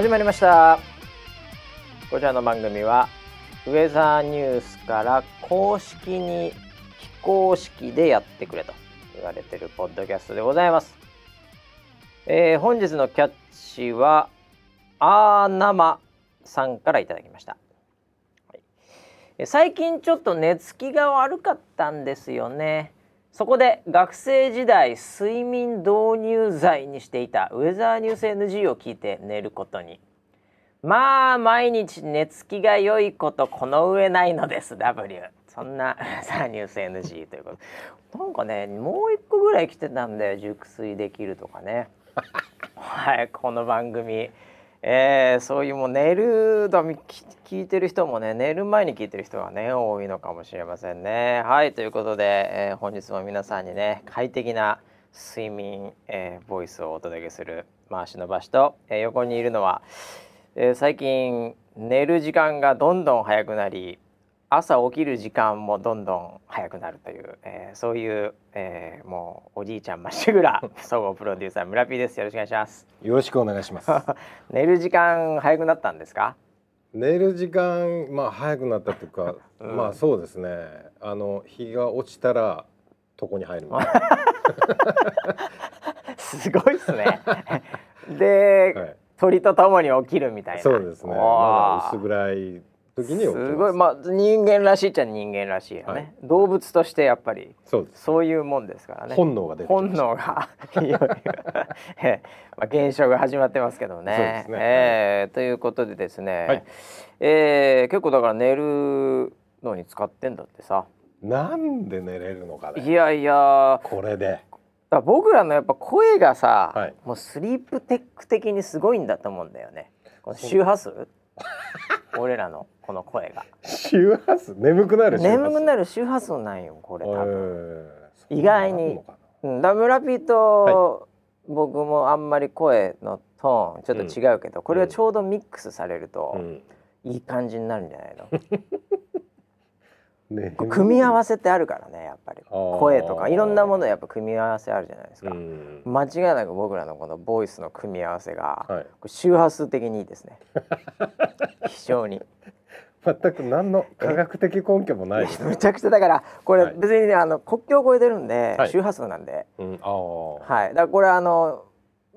始まりました。こちらの番組はウェザーニュースから公式に非公式でやってくれと言われてるポッドキャストでございます、えー本日のキャッチはあーなまさんからいただきました、はい。最近ちょっと寝つきが悪かったんですよね。そこで学生時代睡眠導入剤にしていたウェザーニュース NG を聞いて寝ることに。まあ毎日寝つきが良いことこの上ないのです。W そんなウェザーニュース NG ということ。なんかねもう一個ぐらい来てたんだよ。熟睡できるとかね。はいこの番組。えーそういうもう寝るだみ聞いてる人もね寝る前に聞いてる人がね多いのかもしれませんね。はいということで、えー本日も皆さんにね快適な睡眠、えーボイスをお届けする回しの場所と、え横にいるのは、え最近寝る時間がどんどん早くなり朝起きる時間もどんどん早くなるという、えーそういう、えーもうおじいちゃんまっしぐら 総合プロデューサー村 P ですよろしくお願いします。よろしくお願いします。寝る時間早くなったんですか？寝る時間まあ早くなったというか、うんまあそうですね。あの日が落ちたら床に入るみたいすごいですね。で、な。はい。鳥とともに起きるみたいな。そうですね。おまーだ薄暗い時にす。すごいまあ人間らしいっちゃ人間らしいよね、はい動物としてやっぱりそうです。そういうもんですからね。本能が出て本能がいよいまあ現象が始まってますけどね。そうですねええということでですね、はいええ結構だから寝るのに使ってんだってさ。なんで寝れるのかね。いやいやこれで。ら僕らのやっぱ声がさ、はいもうスリープテック的にすごいんだと思うんだよね。この周波数？俺らのこの声が。周波数眠くなる周波数。眠くなる。る周波数なんよこれ多分。えー意外にダムラピーと僕もあんまり声のトーンちょっと違うけど、これがちょうどミックスされるとなうん。いい感じになるんじゃないの、組み合わせってあるからねやっぱり声とかいろんなものやっぱ組み合わせあるじゃないですか、うん。間違いなく僕らのこのボイスの組み合わせが、周波数的にいいですね 非常に全く何の科学的根拠もない。ですね。むちゃくちゃだからこれはい。別にねあの国境を越えてるんで、はい。周波数なんで、うん。はい、だからこれあの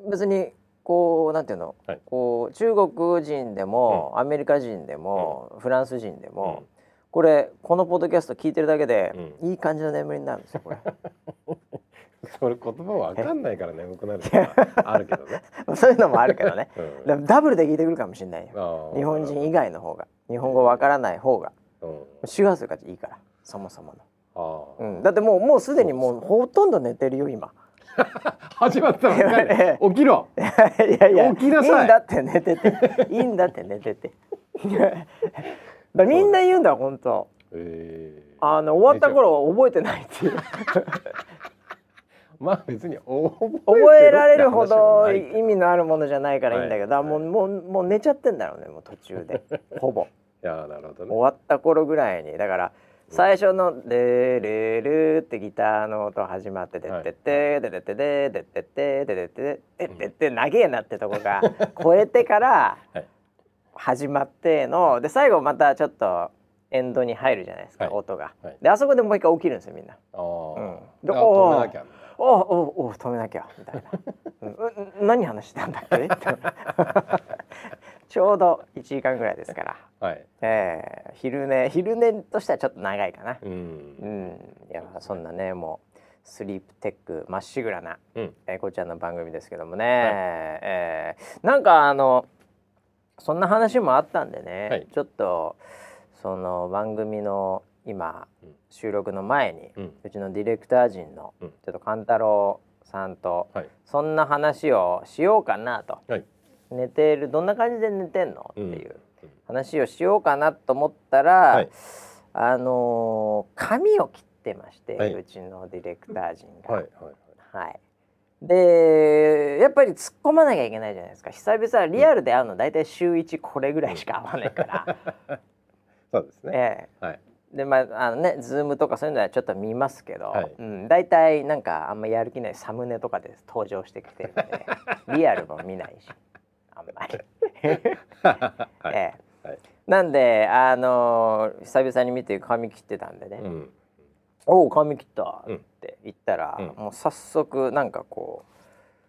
別にこうなんていうの、はい。こう中国人でも、アメリカ人でも、フランス人でも、これこのポッドキャスト聞いてるだけで、いい感じの眠りになるんですよこれ それ言葉わかんないから眠くなるのはあるけどね。そういうのもあるけどね。うん。ダブルで聞いてくるかもしれないよ。日本人以外の方が。日本語わからない方が。うん。周波数がいいからそもそもあの、うん、だってもうもうすでにもうほとんど寝てるよ今。ー始まったばっかり。え起きろ。いやいや起きなさい。いんだって寝てて。いいんだって寝てて。だみんな言うんだ本当。えー。あの終わった頃覚えてないっていうまあ別に覚覚えられるほど意味のあるものじゃないからいいんだけど、はいもうもうもう寝ちゃってんだろうねもう途中で ほぼいやーなるほどね。終わった頃ぐらいにだから最初の「レレル」ってギターの音始まって「でってってででってででってってででってでってって長えなってとこが超えてからはい始まってので最後またちょっとエンドに入るじゃないですか、はい音が。はいであそこでもう一回起きるんですよみんな。うんあ止めなきゃ。おおお止めなきゃみたいな、うんうん、何話してたんだっけ？ちょうど1時間ぐらいですから、はい。えー、昼寝昼寝としてはちょっと長いかな。う。うん。んいやそんなねもうスリープテックまっしぐらな、うん。えー、こちらの番組ですけどもね、えーなんかあのそんな話もあったんでね、はい。ちょっとその番組の今うん収録の前に、うん。うちのディレクター陣のうんちょっと勘太郎さんとはい。そんな話をしようかなとはい。寝てるどんな感じで寝てんの？ってうんいう話をしようかなと思ったら、はいあのー髪を切ってまして、はいうちのディレクター陣が。はい。はい。はいでやっぱり突っ込まなきゃいけないじゃないですか久々リアルで会うの大体週1これぐらいしか会わないから、そうですね。えはい。えでまああのねズームとかそういうのはちょっと見ますけど、はい。うん、大体なんかあんまやる気ないサムネとかで登場してきてるんで リアルも見ないしあんまり。はい。ええ。はい。なんであのー久々に見て髪切ってたんでね。うん「おお髪切った」うん。って言ったら、うん。もう早速なんかこう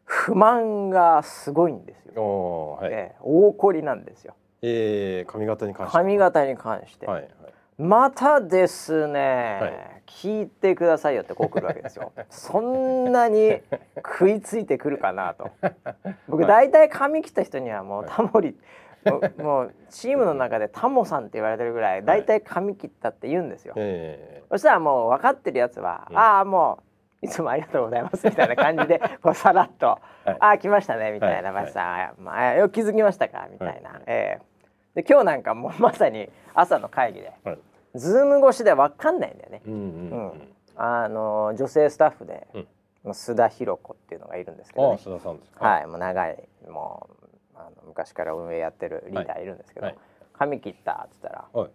不満がすごいんですよ、おーはい。ええ大怒りなんですよ。えー髪型に関して。髪型に関して、はいはいまたですね、はい。聞いてくださいよってこう来るわけですよ。そんなに食いついてくるかなと。僕はい。大体髪切った人にはもうはい。タモリ、もうもうチームの中でタモさんって言われてるぐらい大体髪切ったって言うんですよ、えそしたらもう分かってるやつは「うん。ああもういつもありがとうございます」みたいな感じでこうさらっと「はい。ああ来ましたね」みたいな「はい。さまあ、よく気づきましたか」みたいな、はい。ええで今日なんかもう まさに朝の会議で、はい。ズーム越しで分かんないんだよね。ーうんうんうん。うん。あの女性スタッフで、うん。まあ須田寛子っていうのがいるんですけど、ね、あ須田さんですか。はい、もう長いもうあの昔から運営やってるリーダーいるんですけど「はい。髪切った」っつったらはい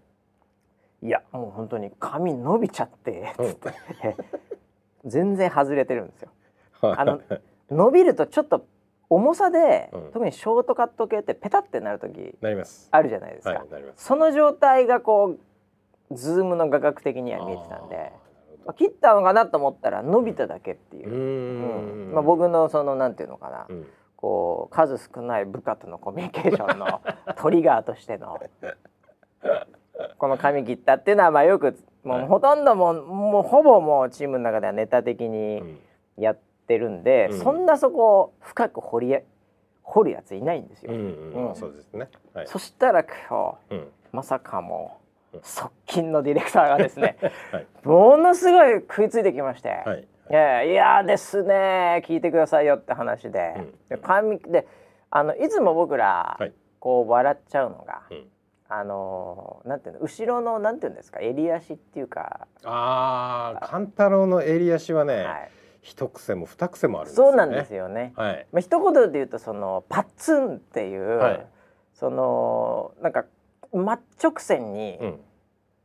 「いやもう本当に髪伸びちゃって」うん。つって、全然外れてるんですよ。はい。あの伸びるとちょっと重さで、うん。特にショートカット系ってペタってなる時なります。あるじゃないですか、はいその状態がこうズームの画角的には見えてたんでまあ切ったのかなと思ったら伸びただけっていう。うん。ん。まあ、僕のそのなんていうのかな、うん。こう数少ない部下とのコミュニケーションの トリガーとしてのこの髪切ったっていうのはまあよくもうはい。ほとんどもうもうほぼもうチームの中ではネタ的うにん。やってるんで、うん。そんなそこを深く掘り掘るやついないんですよ。そうですね。はい。そしたら今日うん。まさかもうん。側近のディレクターがですね はい。ものすごい食いついてきまして。はい。いやいやですね聞いてくださいよって話で,、うん。で髪であのいつも僕ら、はい。こう笑っちゃうのが、うん。あのなんていうの後ろのなんていうんですか襟足っていうか、ああ勘太郎の襟足はねはい、一癖も二癖もあるんですよね。そうなんですよね。はい。まあ一言で言うとそのパッツンっていう、はい。そのなんか真っ直線に、うん。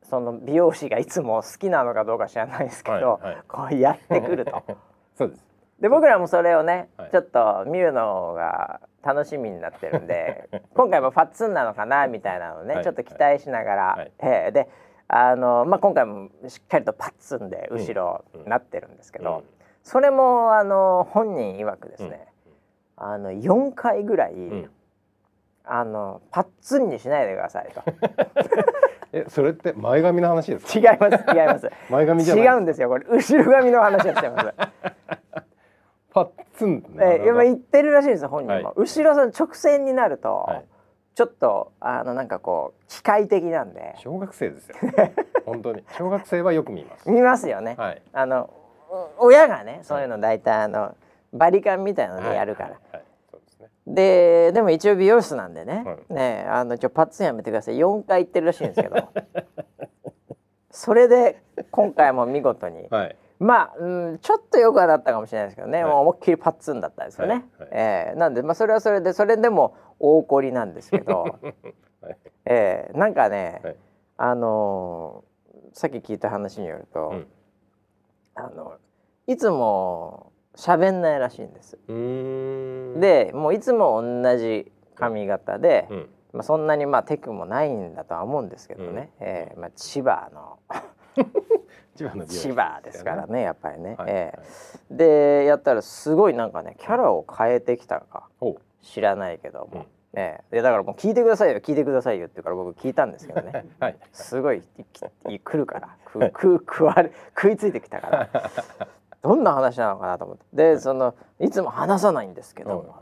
その美容師がいつも好きなのかどうか知らないですけど、はいはい。こうやってくると。そうです。で僕らもそれをね、はい。ちょっと見るのが楽しみになってるんで 今回もパッツンなのかなみたいなのをね、はい。ちょっと期待しながら、はい。ええ。であの、まあ、今回もしっかりとパッツンで後ろうん。なってるんですけど、うんそれもあの本人曰くですね、あの4回ぐらい、ん。あのパッツンにしないでくださいと。えそれって前髪の話ですか？違います違います。前髪じゃ違うんですよこれ。後ろ髪の話をしてます。パッツンえー、言ってるらしいんですよ本人も、はい。後ろさん直線になると、はい。ちょっとあのなんかこう機械的なんで。小学生ですよ。本当に。小学生はよく見ます。見ますよね、はい。あのお親がねそういうの大体あのバリカンみたいなのでやるから、はい。はい。そうですね。ででも一応美容室なんでね、はい。ねあのちょパッツンやめてください。4回言ってるらしいんですけど。それで今回も見事に。はい。まあ、うん、ちょっとよくはなったかもしれないですけどね、はい。もう思いっきりパッツンだったですよね。はい。はい。えーなんで、まあ、それはそれでそれでも大怒りなんですけど、はい。えーなんかね、はい。あのーさっき聞いた話によると、うんあのいつも喋んないらしいんです。でもういつも同じ髪型で、うん。まあ、そんなにまあテクもないんだとは思うんですけどね、えーまあ、千葉の 千葉ですからねやっぱりね。はいえーでやったらすごいなんかねキャラを変えてきたか知らないけども、うんねでだからもう聞いてくださいよ。聞いてくださいよって言うから僕聞いたんですけどね。はい。すごいき来るから。くく食われ食いついてきたから。どんな話なのかなと思って。でそのいつも話さないんですけど、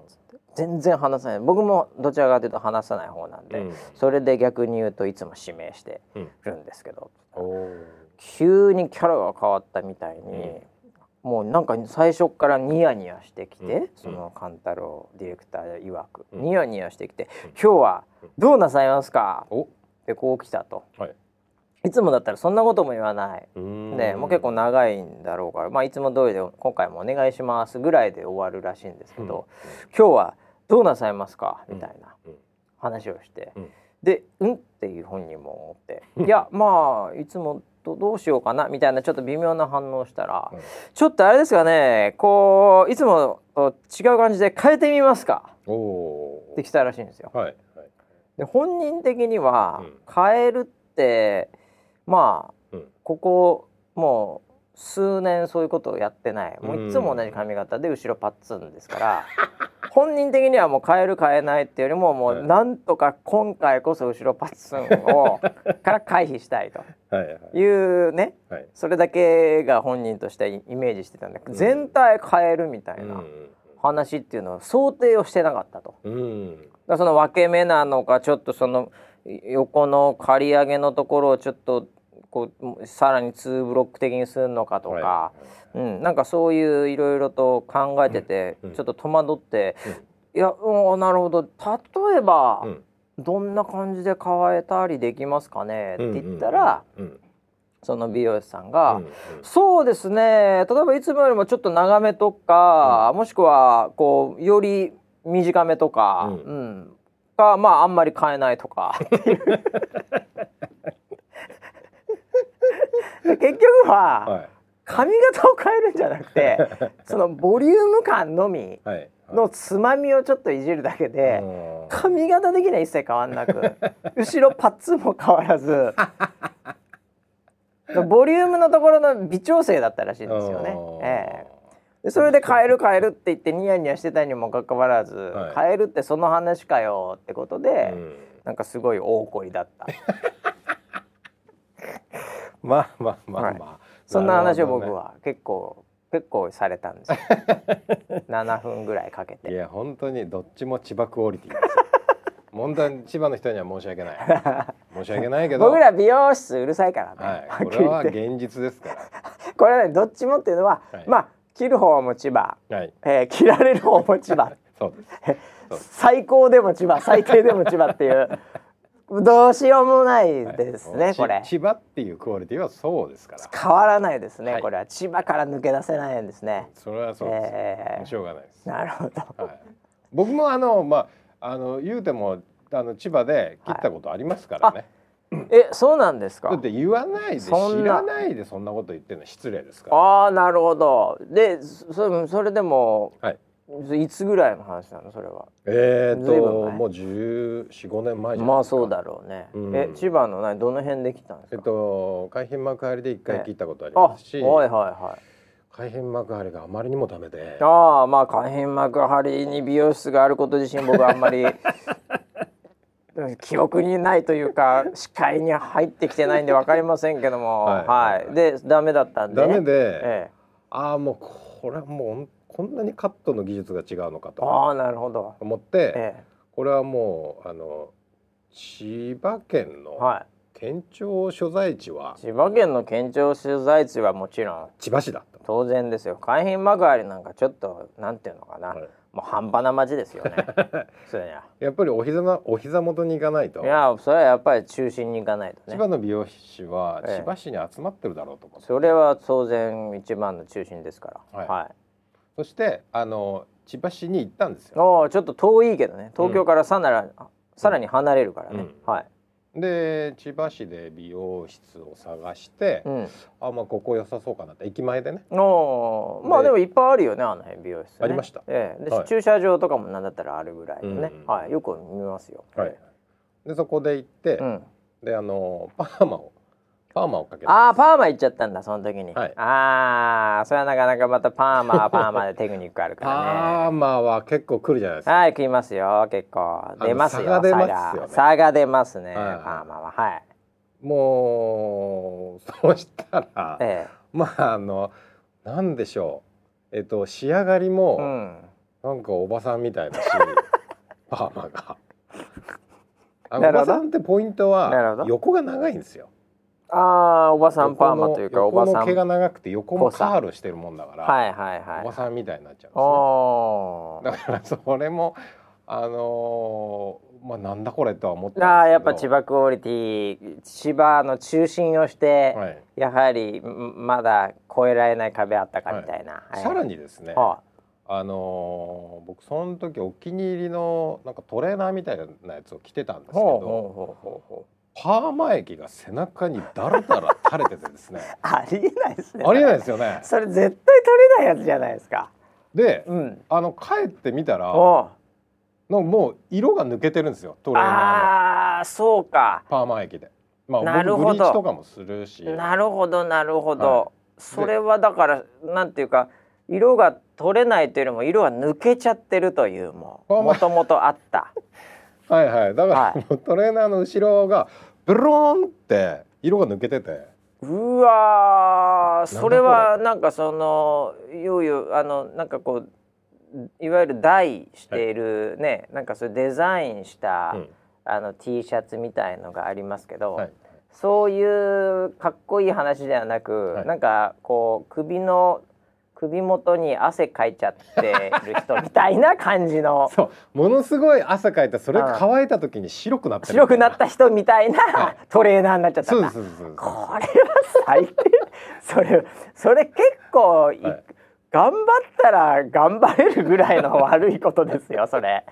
全然話さない。僕もどちらかというと話さない方なんで、うん。それで逆に言うといつも指名してうん。るんですけど、おー。急にキャラが変わったみたいに、もうなんか最初からニヤニヤしてきて、うん。その勘太郎ディレクター曰く、うん。ニヤニヤしてきて「今日はどうなさいますか?」お。ってこう来たと。はい。いつもだったらそんなことも言わない。ね、もう結構長いんだろうから、まあ、いつも通りで今回もお願いしますぐらいで終わるらしいんですけど、今日はどうなさいますか？みたいなうん。話をして、うん。で「うん?」っていう本人も思って「いやまあいつもとどうしようかな」みたいなちょっと微妙な反応をしたら、うん。ちょっとあれですかねこういつもと違う感じで変えてみますか？ってきたらしいんですよ。はいはい。で本人的にはうん。変えるってまあうん。ここもう数年そういうことをやってない。もういつもうん同じ髪型で後ろパッツンですから 本人的にはもう変える変えないっていうよりももはい。うなんとか今回こそ後ろパッツンを から回避したいと。はいうねはい。それだけが本人としてイイメージしてたんでうん。全体変えるみたいなうん話っていうのを想定をしてなかったと。その分け目なのかちょっとその横の刈り上げのところをちょっとこうさらに2ブロック的にするのかとか、はうん、なんかそういういろいろと考えてて、うん。うん。ちょっと戸惑って、いや、うん、なるほど。例えば、いうん。どんな感じで変えたりできますかね？って言ったら、うん。うんその美容師さんが、うんうん。そうですね。例えばいつもよりもちょっと長めとか、もしくはこうより短めとか、ううん。んかまああんまり変えないとか っていうで結局は、はい。髪型を変えるんじゃなくて そのボリューム感のみはい。のつまみをちょっといじるだけで、うん髪型的には一切変わんなく後ろパッツンも変わらず ボリュームのところの微調整だったらしいんですよね。ええ。でそれで変える変えるって言ってニヤニヤしてたにもかかわらず、はい。変えるってその話かよってことで、うん。なんかすごい大怒りだった まあまあまあはい。まあそんな話を僕は結構結構されたんですよ。7分ぐらいかけて。いや本当にどっちも千葉クオリティですよ。問題千葉の人には申し訳ない。申し訳ないけど。僕ら美容室うるさいからね、はい。これは現実ですか これねどっちもっていうのは、はい。まあ切る方も千葉、らはい。えー切られる方も千葉。そうです。最高でも千葉最低でも千葉っていうどうしようもないですね、はい。これ。ち千葉っていうクオリティはそうですから。変わらないですね、はい。これは千葉から抜け出せないんですね。それはそうです、えー。しょうがないです、なるほど。はい、僕もあのまああの言うてもあの千葉で切ったことありますからね、えそうなんですか？だって言わないで知らないでそんなこと言ってるのは失礼ですから。ああなるほど。でそそれでもはいいつぐらいの話なのそれは？えー、ともう1415年前じゃなまあそうだろうね、うん。え千葉の何どの辺で来たんですえっか、と海浜幕張で一回切ったことありあますし、はいはいはい。海浜幕張があまりにもダメで。ああまあ海浜幕張に美容室があること自身僕はあんまりう ん記憶にないというか視界に入ってきてないんで分かりませんけども。はいはい、でダメだったんでダメで、ええ、ああもうこれはもうこんなにカットの技術が違うのかとああなるほど、思って、えこれはもうあの千葉県え、のは県庁所在地はい千葉県の県庁所在地はもちろん。千葉市だった当然ですよ。海浜幕張なんかちょっとなんていうのかな、はい。もう半端な町ですよね。や。っぱりお膝なお膝元に行かないと。いやそれはやっぱり中心に行かないとね。千葉の美容師はええ。千葉市に集まってるだろうと思って、それは当然一番の中心ですから。はい。はいそしてあの千葉市に行ったんですよ。ちょっと遠いけどね。東京からさら,、にさらに離れるからね、うん。はい、で千葉市で美容室を探して、うん、あまあここ良さそうかなって駅前でね。おーまあででもいっぱいあるよねあの辺美容室、ね、ありました。ええ。で、はい。駐車場とかもなんだったらあるぐらいのね、うん。はい。よく見ますよ。はい。でそこで行って、うん、であのパーマをパーマをかけてああパーマ行っちゃったんだその時に、はいああそれはなかなかまたパーマは パーマでテクニックあるからねパーマは結構来るじゃないですか。はい、来ますよ、結構。出ますよ、差が出ますよね差が出ますね、はいパーマは。はい。もうそうしたら、えまああのなんでしょうえっと仕上がりえ。も、うん。なんかおばさんみたいだし パーマが。おばさんってポイントは横が長いんですよ。ああ、おばさんパーマというか、おばさん。毛がはい長くて横もカールしてるもんだから、はいはいおば。さんみたいになっちゃうんですね。だからそれもあのーまあなんだこれとは思ったんですけど。ああ、やっぱ千葉クオリティ、千葉の中心をして、はい。やはりんまだ越えられない壁あったかみたいな。はいさらにですね。はあのー僕その時お気に入りのなんかトレーナーみたいなやつを着てたんですい。けどパーマ液が背中にだらだら垂れててですね ありえないですね。ありえないですよね。それ絶対取れないやつじゃないですか。でうん。あの帰ってみたらおのもう色が抜けてるんですよトレーナーのああそうかパーマ液で。まあなるほど僕ブリーチとかもするし。なるほどなるほど、はいそれはだからなんていうか色が取れないというよりも色が抜けちゃってるというももともとあったはいはい。だから、はいトレーナーの後ろがブローンって色が抜けてて。うわそれはなんかそのいよいよあのなんかこういわゆる台しているね、なんかそういうデザインした、うんあの T シャツみたいのがありますけど、はい。そういうかっこいい話ではなく、はいなんかこう首の首元に汗かいちゃってる人みたいな感じの。そう。ものすごい汗かいてそれうん。乾いた時に白くなってる白くなった人みたいはない。トレーナーになっちゃったこれは最低。それそれ結構い、はい頑張ったら頑張れるぐらいの悪いことですよそれ。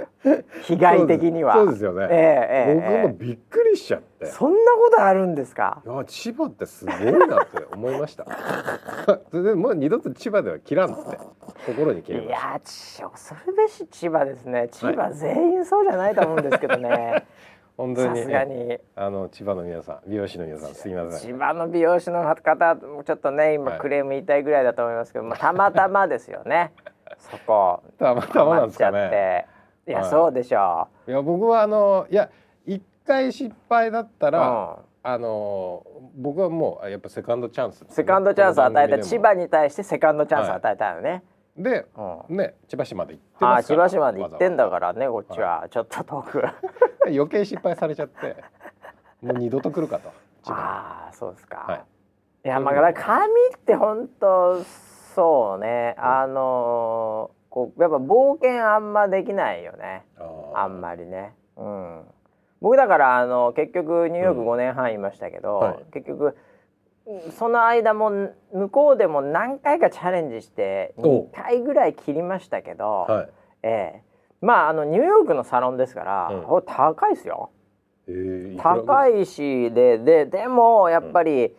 被害的には。そうですよね、ええええ僕もびっくりしちゃって。ええそんなことあるんですか？いや千葉ってすごいなって思いました。それでもう二度と千葉では切らんって心に決めいました。やち恐るべし千葉ですね。千葉全員そうじゃないと思うんですけどね、本当に。さすがに。あの千葉の皆さん美容師の皆さんすいません。千葉の美容師の方もちょっとね今はい。クレーム言いたいぐらいだと思いますけど、まあ、たまたまですよね。そこ。たまたまなんですかね。て。いや、はい。そうでしょいや僕はあのいや一回失敗だったう、ら、うん。あの僕はもうやっぱセカンドチャンス。ね、セカンドチャンスを与えた千葉に対してセカンドチャンスを与えたよね、でうん。ね千葉市まで行ってあ千葉市まで行ってんだからねこっちは、ちょっと遠く余計失敗されちゃってもう二度と来るかとああそうですか、はい。い、やまあだから髪って本当そうね、あのーこうやっぱ冒険あんまできないよね。ああんまりね。うん。僕だからあの結局ニューヨーク5年半いましたけど、はい。結局その間も向こうでも何回かチャレンジしてお。2回ぐらい切りましたけど、はい。ええまああのニューヨークのサロンですから、うん。高いですよ。えー、高い？いしでででもやっぱり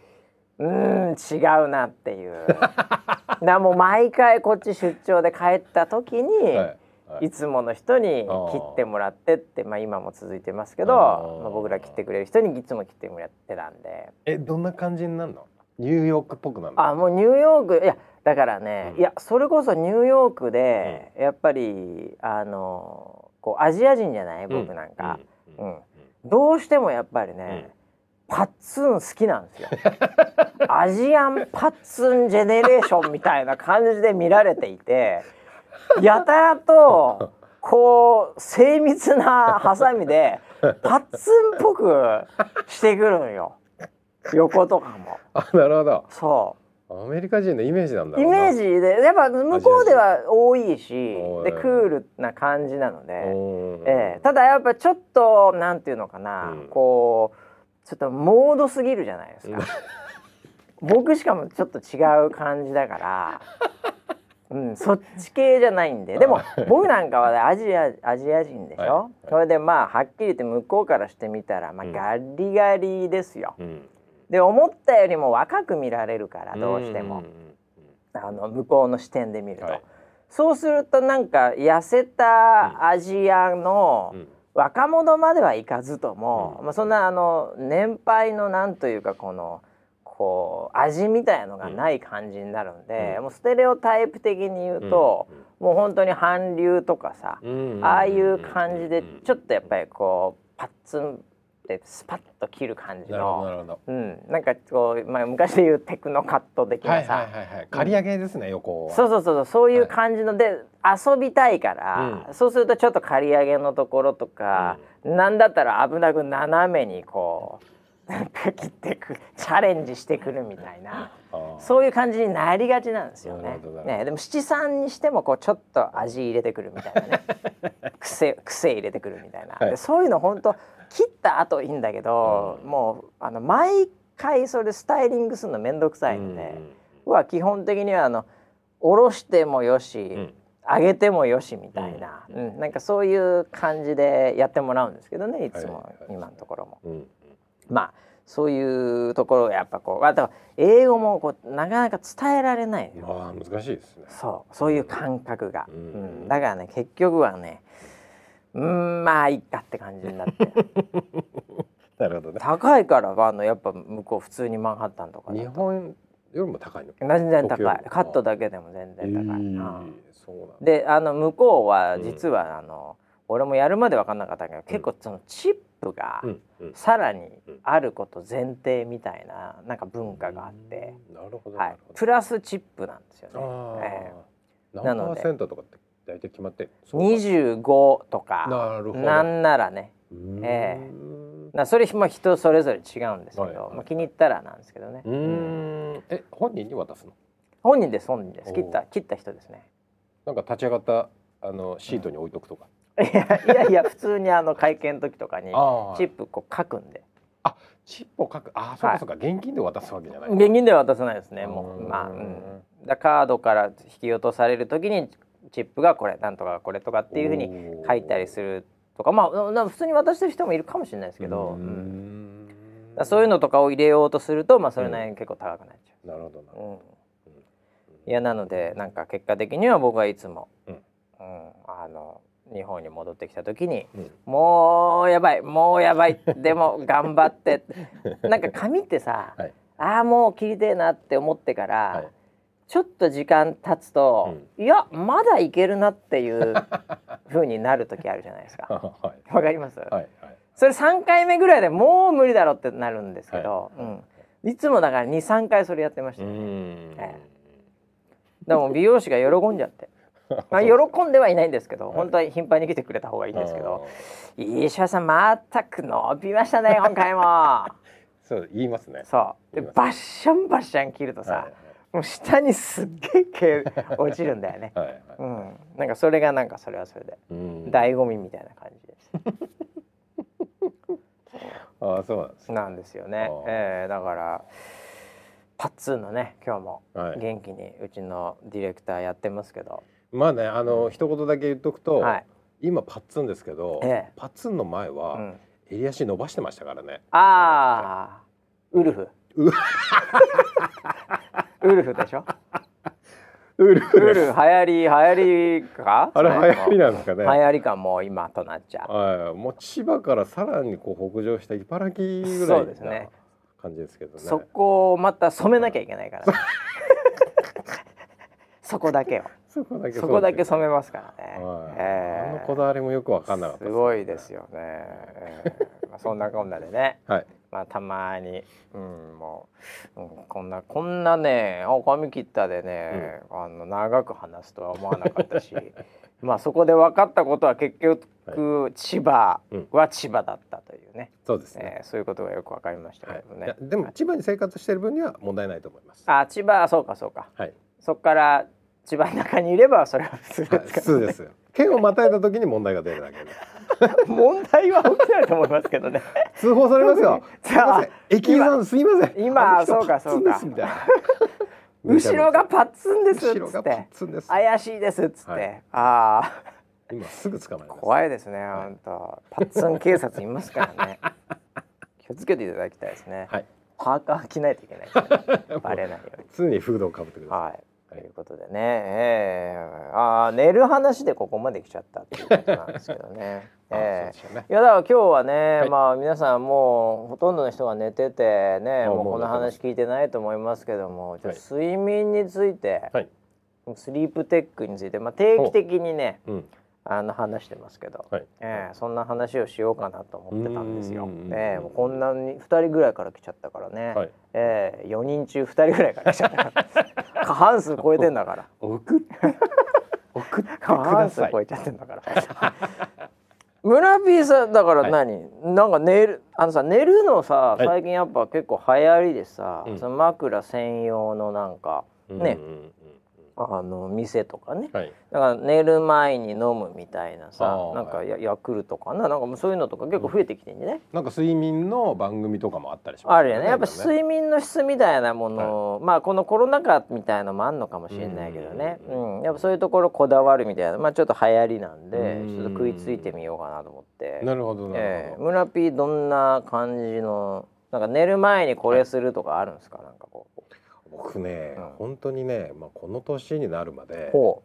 うーん違うなっていう。だもう毎回こっち出張で帰った時に、はいはい。いつもの人に切ってもらってってまあ今も続いてますけどまあ、僕ら切ってくれる人にいつも切ってもらってたんで。えどんな感じになるの？ニューヨークっぽくなるの？あもうニューヨークいやだからね、うん。いやそれこそニューヨークで、やっぱりあのこうアジア人じゃない？僕なんか、うん。うん。どうしてもやっぱりね、パッツン好きなんですよ。アジアンパッツンジェネレーションみたいな感じで見られていてやたらとこう精密なハサミでパッツンっぽくしてくるのよ。横とかも。あなるほど。そアメリカ人のイメージなんだうイメージでやっぱ向こうでは多いしでクールな感じなので。ええ、たただやっぱちょっとなんていうのかな、うん。こうちょっとモードすぎるじゃないですか、僕しかもちょっと違う感じだから、うん、そっち系じゃないんで。でも僕なんかはねアジアアジア人でしょ、はい。はい。それでまあはっきり言って向こうからしてみたら、まあ、うん。ガリガリですよ、うんで思ったよりも若く見られるからどうしても、んんん。あの向こうの視点で見ると、はい。そうするとなんか痩せたアジアの、うん。若者まではいかずとも、うん。まあ、そんなあの年配のなんというかこのこう味みたいのがない感じになるんで、うん。もうステレオタイプ的に言うと、もう本当に韓流とかさ、うんああいう感じでちょっとやっぱりりこうパッツンってスパッと切る感じの。うん、なんかこう、まあ、昔で言うテクノカット的はないさ、はいはいはい刈り上げですね横はそうそうそうそう。そういう感じので、遊びたいから、うそうするとちょっと刈り上げのところとか、なんだったら危なく斜めにこうなんか切ってくチャレンジしてくるみたいな。そういう感じになりがちなんですよね。ね。でも七三にしてもこうちょっと味入れてくるみたいなね。癖癖入れてくるみたいな、はい。でそういうの本当切った後いいんだけど、うん。もうあの毎回それスタイリングするの面倒くさいんで。は基本的にはあの下ろしてもよし、ん。上げてもよしみたいな、うん。なんかそういう感じでやってもらうんですけどねいつも、今のところも。うん。うんまあそういうところがやっぱこうあと英語もこうなかなか伝えられないまあ難しいですね。そうそういう感覚が、ううんん。だからね結局はねうんまあいいかって感じになって。なるほどね。高いからあのやっぱ向こう普通にマンハッタンとか日本よりも高いの全然高い。カットだけでも全然高い、えうんーそうなんだ。であの向こうはうん。実はあの、俺もやるまで分かんなかったけど結構そのチップがうんうん。さらにあること前提みたいななんか文化があって、なるほどプラスチップなんですよね。えな何パーセントとかって大体決まってるそうか。25とか。なるほど。なんならね。うーん。えなそれまあ人それぞれ違うんですけど、はいはいまあ、気に入ったらなんですけどね、うーん。え本人に渡すの？本人です本人です。切った切った人ですね。なんか立ち上がったあのシートに置いとくとか、いやいやいや普通にあの会見の時とかにああチップこう書くんで。チップを書く。ああそうかそうか、現金で渡すわけじゃない。現金では渡さないですねもう。うんまあ、うん、だカードから引き落とされる時にチップがこれなんとかこれとかっていうふうに書いたりするとかまあな普通に渡してる人もいるかもしれないですけど、うん。そういうのとかを入れようとするとまあそれなりに結構高くなっちゃなるほどな。う、うん。いやなのでなんか結果的には僕はいつも、うん。うんあの日本に戻ってきた時にうん。もうやばいもうやばいでも 頑張ってなんか紙ってさ、はい。ああもう切りてえなって思ってから、はいちょっと時間経つと、いやまだいけるなっていう 風になる時あるじゃないですか。はい。わかります、はいはい。それ3回目ぐらいでもう無理だろってなるんですけど、うん、いつもだから23回それやってましたうーよ、ん。えでも美容師が喜んじゃって。まあ、喜んではいないんですけど、本当は頻繁に来てくれた方がいいんですけど「石橋さんまったく伸びましたね今回も」そう言いますね。そう。でバッシャンバッシャン切るとさ、もう下にすっげえ毛落ちるんだよね。はいはい。はいうん、なんかそれがなんかそれはそれで。うん。醍醐味みたいな感じです。ああそうなんですね。なんですよね。えーだからパッツンのね今日もはい。元気にうちのディレクターやってますけど、まあねあの一言だけ言っとくと、はい。今パッツンですけど、ええ。パッツンの前うはん、襟足伸ばしてましたからね。ああウルフ。うウルフでしょ？ウルフウルフ流行り流行りか？あれ流行りななんですかね？流行りかもう今となっちゃう。はい、もう千葉からさらにこう北上した茨城ぐらそいうなですね感じですけどね。そこをまた染めなきゃいけないから、ね。そこだけを。そこだけそこだけ染めますからね。はいえーあのこだわりもよくわかんなかったすごいですよね。えーまあそんなこんなでね、はい。まあたまに、うん、もう、うん、こんなこんなね、あ髪切ったでね、あの長く話すとは思わなかったし、まあそこで分かったことは結局、千葉は千葉だったというね、そうですね。えーそういうことがよく分かりましたはいけども。ね。いやでも千葉に生活してる分には問題ないと思います。あ、千葉そうかそうか。はい。そこから千葉の中にいればそれは普通はいですから、普通ですよ。県をまたいだ時に問題が出るだけで。問題は起きないと思いますけどね。通報されますよ。すいません。駅員さんすいません。今そうかそうか。後ろがパッツンですっって。怪しいですっつって、はいああ今すぐ捕まえます。怖いですね本当パッツン警察いますからね 気をつけていただきたいですね、はい。パーカー着ないといけないね バレないように常にフードをかぶってください。はいということでね、えー、ああ寝る話でここまで来ちゃったっていうことなんですけどね。あえそうですよね。ーいやだから今日はね、はい。まあ皆さんもうほとんどの人が寝ててねあもうこの話聞いてないと思いますけどもちょっはいと睡眠について、はい。スリープテックについて、まあ、定期的にねうん。あの話してますけど、はい。えーそんな話をしようかなと思ってたんですよう。んえーこんなに2人ぐらいから来ちゃったからね、はい。えー、4人中2人ぐらいから来ちゃったから 過半数超えてんだから送って。送ってく 過半。数超えちゃってんだから。村 P さんだから何、なんか寝るあのさ寝るのさはい最近やっぱ結構流行りでさ、うんその枕専用のなんかねうんうんうんあの店とかね。うん。はい。だから寝る前に飲むみたいなさなんかはい。ヤヤクルトかな？なんかもうそういうのとか結構増えてきてんじゃね、なんか睡眠の番組とかもあったりしますあるよね。やっぱ今睡眠の質みたいなもの、まあこのコロナ禍みたいのもあんのかもしれないけどね、ううんやっぱそういうところこだわるみたいなまあちょっと流行りなんでうん。ちょっと食いついてみようかなと思って、なるほどなええるほど。村 P どんな感じのなんか寝る前にこれするとかあるんですか、なんかこう僕ねうん。本当にねまあこの年になるまでほ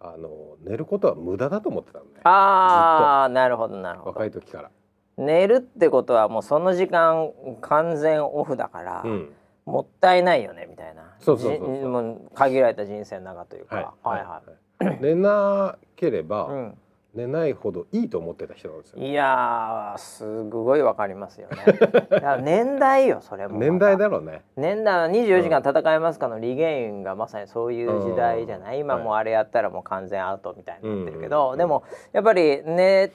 あの寝ることは無駄だと思ってたのね。ああなるほどなるほど。若い時から、寝るってことはもうその時間完全オフだから、うん、もったいないよねみたいな。そうそうそう限られた人生の中というか、はい。はいははい。寝なければ、うん寝ないほどいいと思ってた人なんですよいやーすごいわかりますよね。年代よそれも年代だろうね。年代は24時間戦いますかのリゲインがまさにそういう時代じゃない、うん。今もうあれやったらもう完全アウトみたいになってるけど、うんでもやっぱり寝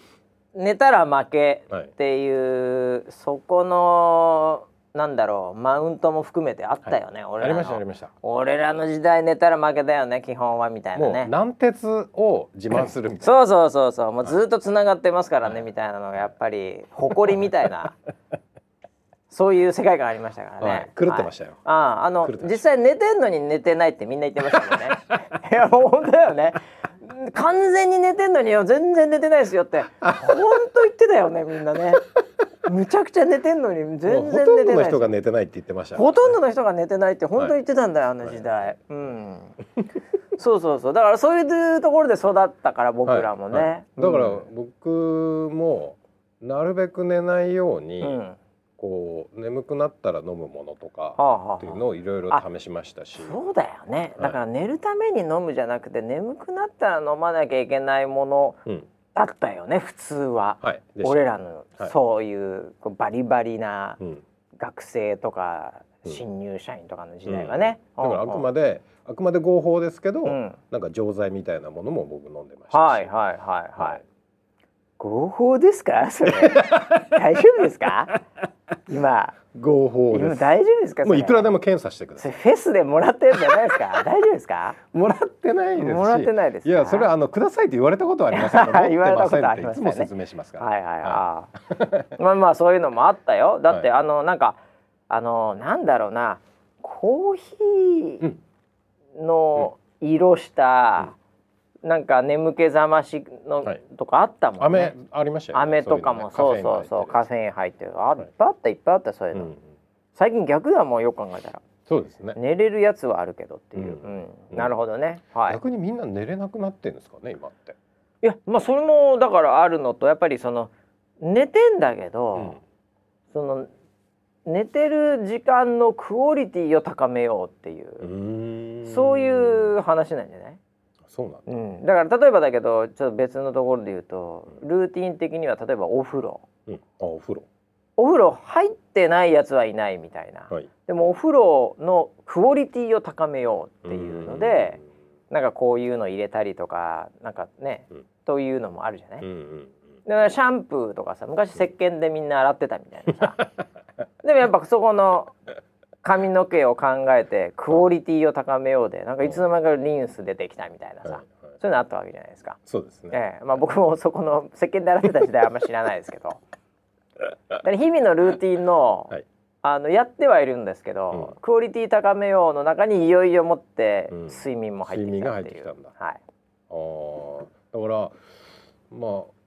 寝たら負けはい。っていう、そこのなんだろうマウントも含めてあったよね、あ俺らの。りましたありました。俺らの時代寝たら負けだよね基本はみたいなもうね軟鉄を自慢するみたい そうそうそうそう。もうずっとつながってますからね、はいみたいなのがやっぱり誇りみたいな。そういう世界観ありましたからな、ね、はい、狂ってましたよ、あああの実際寝てんのに寝てないってみんな言ってましたもんね。いや本当だよね完全に寝てんのによ全然寝てないですよって。本当言ってたよねみんなね。むちゃくちゃ寝てんのにもう全ほとんどの然寝てない人が寝てないって言ってました。ほとんどの人が寝てないって本当言ってたんだよ、あの時代、うん。そうそうそう。だからそういうところで育ったから僕らもね、はいはい。だからうん。僕もなるべく寝ないように、うんこう眠くなったら飲むものとかはあはあっていうのをいろいろ試しましたし。そうだよね。はい。だから寝るために飲むじゃなくて眠くなったら飲まなきゃいけないものうん。だったよね普通は。はい。俺らのはい。そういうこうバリバリなうん、学生とかうん。新入社員とかの時代はね。だからあくまで、であくまで合法ですけど、うん。なんか錠剤みたいなものも僕飲んでましたし。はいはいはい。はい。はい合法ですか？それ。大丈夫ですか？今。合法です。今大丈夫ですか？もういくらでもも検査してください。フェスでもらったやつじゃないですか？大丈夫ですか？もらってないですし。もらってないですか？いやそれはあのくださいって言われたことはありますけど持って言われたませんことあっていつも説明しますから、はいはいああまあまあそういうのもあったよ。だって、はい。あのなんかあのなんだろうな。コーヒーの色した、なんか眠気覚ましの、はい。とかあったもんね。飴ありましたよ、ね、飴とかもそうそうそうカフェェイン入ってる。あい。いっぱいあったいっぱいあったそういうの、最近逆だもんよく考えたら。そうですね、寝れるやつはあるけどっていう、なるほどね。はい。逆にみんな寝れなくなってんですかね今って、いやまあそれもだからあるのとやっぱりその寝てんだけど、うん。その寝てる時間のクオリティを高めようっていう、そういう話なんじゃない、そうなんだ。うん、だから例えばだけどちょっと別のところで言うとルーティン的には例えばお風呂。うん、あお風呂。お風呂入ってないやつはいないみたいな、はい。でもお風呂のクオリティを高めようっていうのでなんかこういうの入れたりとかなんかね、うん。というのもあるじゃない、うんうんうん。だからシャンプーとかさ昔石鹸でみんな洗ってたみたいなさ。でもやっぱそこの髪の毛を考えてクオリティを高めようでなんかいつの間にかリンス出てきたみたいなさ、はいはい。そういうのあったわけじゃないですか。そうですね、ええ。まあ、僕もそこの石鹸で洗ってた時代はあんま知らないですけど。日々のルーティンの,、はい。あのやってはいるんですけど、クオリティ高めようの中にいよいよもってうん。睡眠も入ってきたっていう、睡眠が入ってきたんだ。はい、あー。だからまあ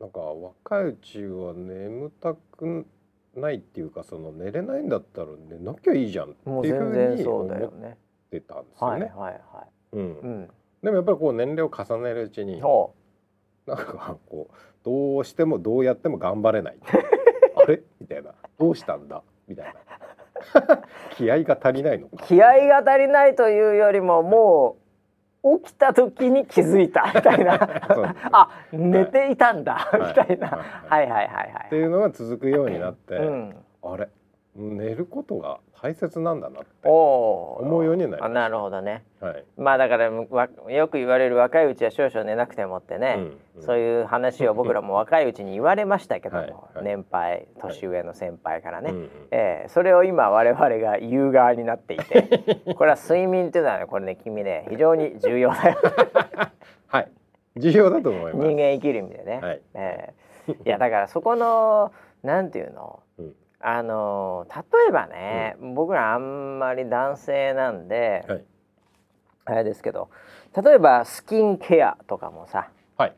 なんか若いうちは眠たくないっていうかその寝れないんだったら寝なきゃいいじゃんっていうふうに思っね。てたんですよはいね。う。でもやっぱりこう年齢を重ねるうちにそなんかこうどうしてもどうやっても頑張れない。あれ？みたいな。どうしたんだ？みたいな。気合が足りないの気合が足りないというよりももう起きた時に気づいたみたいな。あ寝ていたんだ、はい。みたいな、ははいい、はいはいはい。っていうのが続くようになって、うん、あれ？寝ることが大切なんだなって思うようになりまなるほどね。はい、まあだからよく言われる若いうちは少々寝なくてもってね、うんそういう話を僕らも若いうちに言われましたけども、はいはい。年配年上の先輩からね、うんうん。ええそれを今我々が言う側になっていて これは睡眠っていうのはねこれね君ね非常に重要だよ。はい。重要だと思います。人間生きる意味でね、はい。ええ。いやだからそこのなんていうの？うんあの例えばね、僕らあんまり男性なんで、はい。あれですけど例えばスキンケアとかもさはい。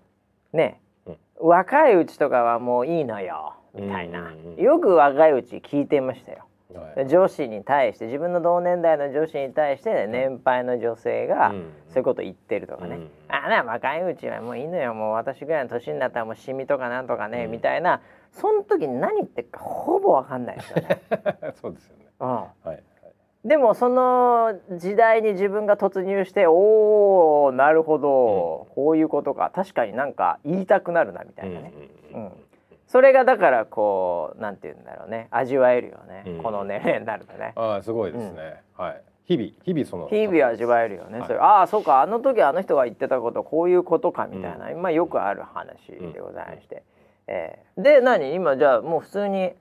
ね、うん。若いうちとかはもういいのよみたいな、うんうんうんよく若いうち聞いてましたよ。はい。女子に対して自分の同年代の女子に対して年配の女性がうん。そういうこと言ってるとかね、うんあな若いうちはもういいのよ。もう私ぐらいの年になったらもうシミとかなんとかね、うん。みたいなその時に何言ってるかほぼわかんないですよね。そうですよね。うん。はいはい。でもその時代に自分が突入しておおなるほど、こういうことか。確かになんか言いたくなるなみたいなね、うん。うん。うんそれがだからこうなんて言うんだろうね。味わえるよね、うん。この年齢になるとね。ああすごいですね、はい。日々日々その日々味わえるよね、はい。それああそうか。あの時あの人が言ってたことこういうことかみたいな、まあよくある話でございまして、えーで何？今じゃあもう普通に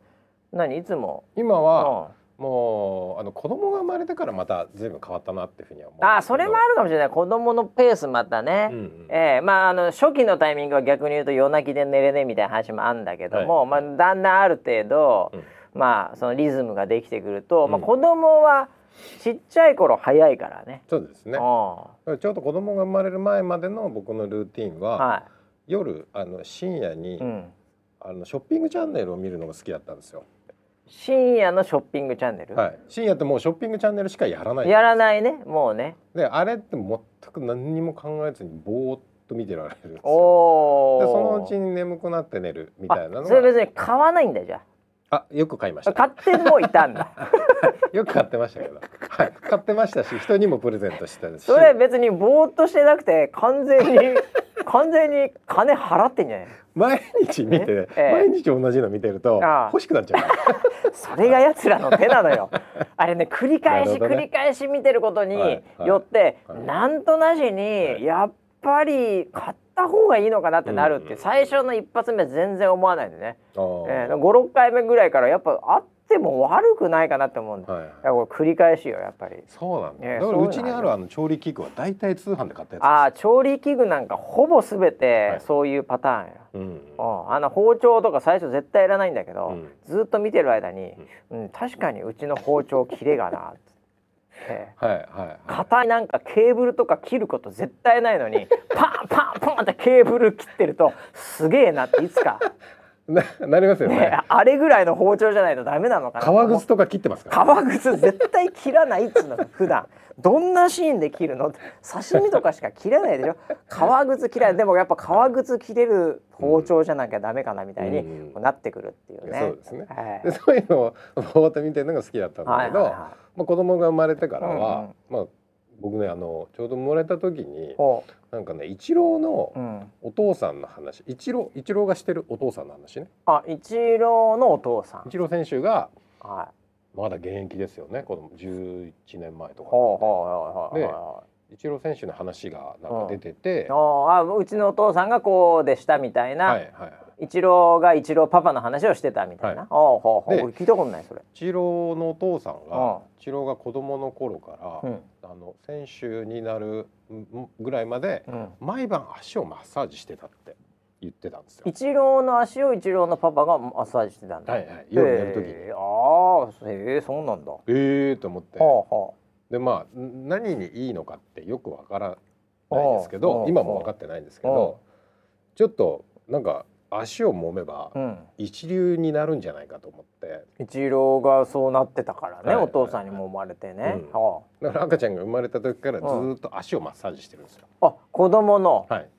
何？いつも、今は、うん。もうあの子供が生まれてからまた随分変わったなっていうふうには思うああそれもあるかもしれない。子供のペースまたね、うんうん。ええ。まああの初期のタイミングは逆に言うと夜泣きで寝れねえみたいな話もあるんだけども、はい。まあ、だんだんある程度、うん。まあそのリズムができてくると、まあ、うん。子供はちっちゃい頃早いからね。そうですね。うん。ちょうど子供が生まれる前までの僕のルーティンは、は夜あの深夜に、いうん、あのショッピングチャンネルを見るのが好きだったんですよ。深夜のショッピングチャンネル、はい、深夜ってもうショッピングチャンネルしかやらない。やらないね。もうね。であれって全く何にも考えずにぼーっと見てられるんですよ。おお。でそのうちに眠くなって寝るみたいなのあそれが別に買わないんだじゃあ。よく買いましあた。買ってもいたんだ。よく買ってましたけど、はい、買ってましたし人にもプレゼントしてたし。それ別にぼーっとしてなくて完全に完全に金払ってんじゃない？の毎日見て、ええ。毎日同じの見てると欲しくなっちゃう。それが奴らの手なのよ。あれね繰り返し繰り返し見てることにはい。はい。よって、はい。なんとなしはにい。やっぱり買った方がいいのかなってなるって、うんうん最初の一発目全然思わないでね、えー、56回目ぐらいからやっぱあっても悪くないかなって思うんだ、はい。これ繰り返しよやっぱり。そうなんだ、ええだからそうちにあるあの調理器具は大体通販で買ったやつああ調理器具なんかほぼ全はてい。そういうパターンよ。うんうん。あの包丁とか最初絶対いらないんだけど、うん。ずっと見てる間に、うん、確かにうちの包丁切れがなって。ええはいはいはい。硬いなんかケーブルとか切ること絶対ないのにパンパンパンってケーブル切ってるとすげえなっていつか、ななりますよね。ね、あれぐらいの包丁じゃないとダメなのかな革靴とか切ってますから、革靴絶対切らないっつうの普段。どんなシーンで切るの？刺身とかしか切れないでしょ？革靴切らない。でもやっぱ革靴切れる包丁じゃなきゃダメかなみたいになってくるっていうね、そうですね。はい。でそういうのを ぼーっと見てるのが好きだったんだけど、はいはいはまあ、子供が生まれてからは、うんうん。まあ僕ねあのちょうど生まれた時になんかねイチローのう、うん、お父さんの話イチローイチローがしてるお父さんの話ね。あイチローのお父さん。イチロー選手がはい。まだ現役ですよね子供11年前とか。ほうほうほうほうでほう。イチロー選手の話がなんか出てて、おーあうちのお父さんがこうでしたみたいな、はいはいはいイチローがイチローパパの話をしてたみたいな、はい。おうほうほう聞いたことないそれ、イチローのお父さんうん。がイチローが子供の頃から、うん。あの選手になるんぐらいまでうん、毎晩足をマッサージしてたって言ってたんですよ。イ。チローの足をイチローのパパがマッサージしてたんだ、はいはい、夜寝る時に。ああへえそうなんだ、はええー、と思って。あはでまあん何にいいのかってよくわからないですけどうん今も分かってないんですけどちょっとなんか足を揉めばあ、うん、一流になるんじゃないかと思って。イチローがそうなってたからね、はい。お父さんにも生まれてね、うん。はだから赤ちゃんが生まれた時からずーっと足をマッサージしてるんですよ。あ、あ子供の、はい、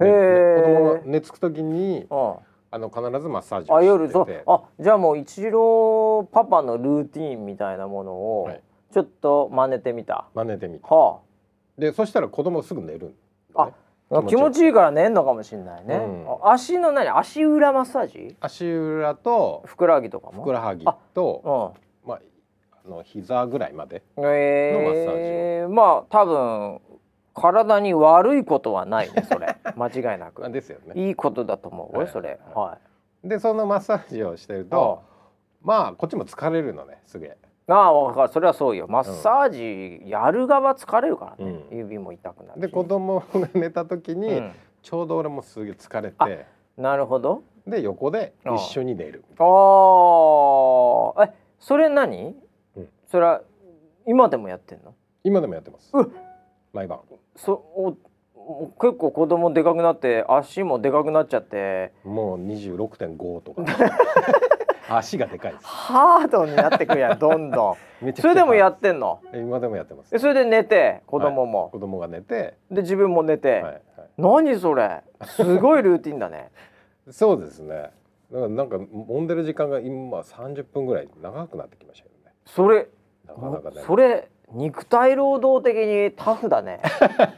へでー子供が寝つく時にうん。あの必ずマッサージをあ夜そうしてて。あじゃあもうイチローパパのルーティーンみたいなものをはい。ちょっと真似てみた、真似てみてはでそしたら子供すぐ寝るんあ、ね。あ気持ちいいから寝んのかもしれないね、うん。あ足の何？足裏マッサージ？足裏とふくらはぎとかも？ふくらはぎとまああの膝ぐらいまでのマッサー、まあ多分体に悪いことはないねそれ。間違いなく。あですよね。いいことだと思うよ、はいそれ。ははい。でそのマッサージをしてるとまあこっちも疲れるのねすげえ。ああそれはそうよ。マッサージやる側疲れるからね、うん。指も痛くなるし。で子供が寝た時に、うん。ちょうど俺もすげえ疲れあてなるほど。で横で一緒に寝る。ああ。えそれ何、うん。それは今でもやってんの？今でもやってます。う。毎晩。そおお結構子供でかくなって足もでかくなっちゃって。もう26.5とか。足がでかいです。ハードになってくるやんどんどん。それでもやってんの？今でもやってます。えそれで寝て子供も、子供が寝て、で自分も寝て、はいはい、何それ？すごいルーティンだね。そうですね。だからなんか揉んでる時間が今30分ぐらい長くなってきましたけどね。それなかなかね。それ肉体労働的にタフだね。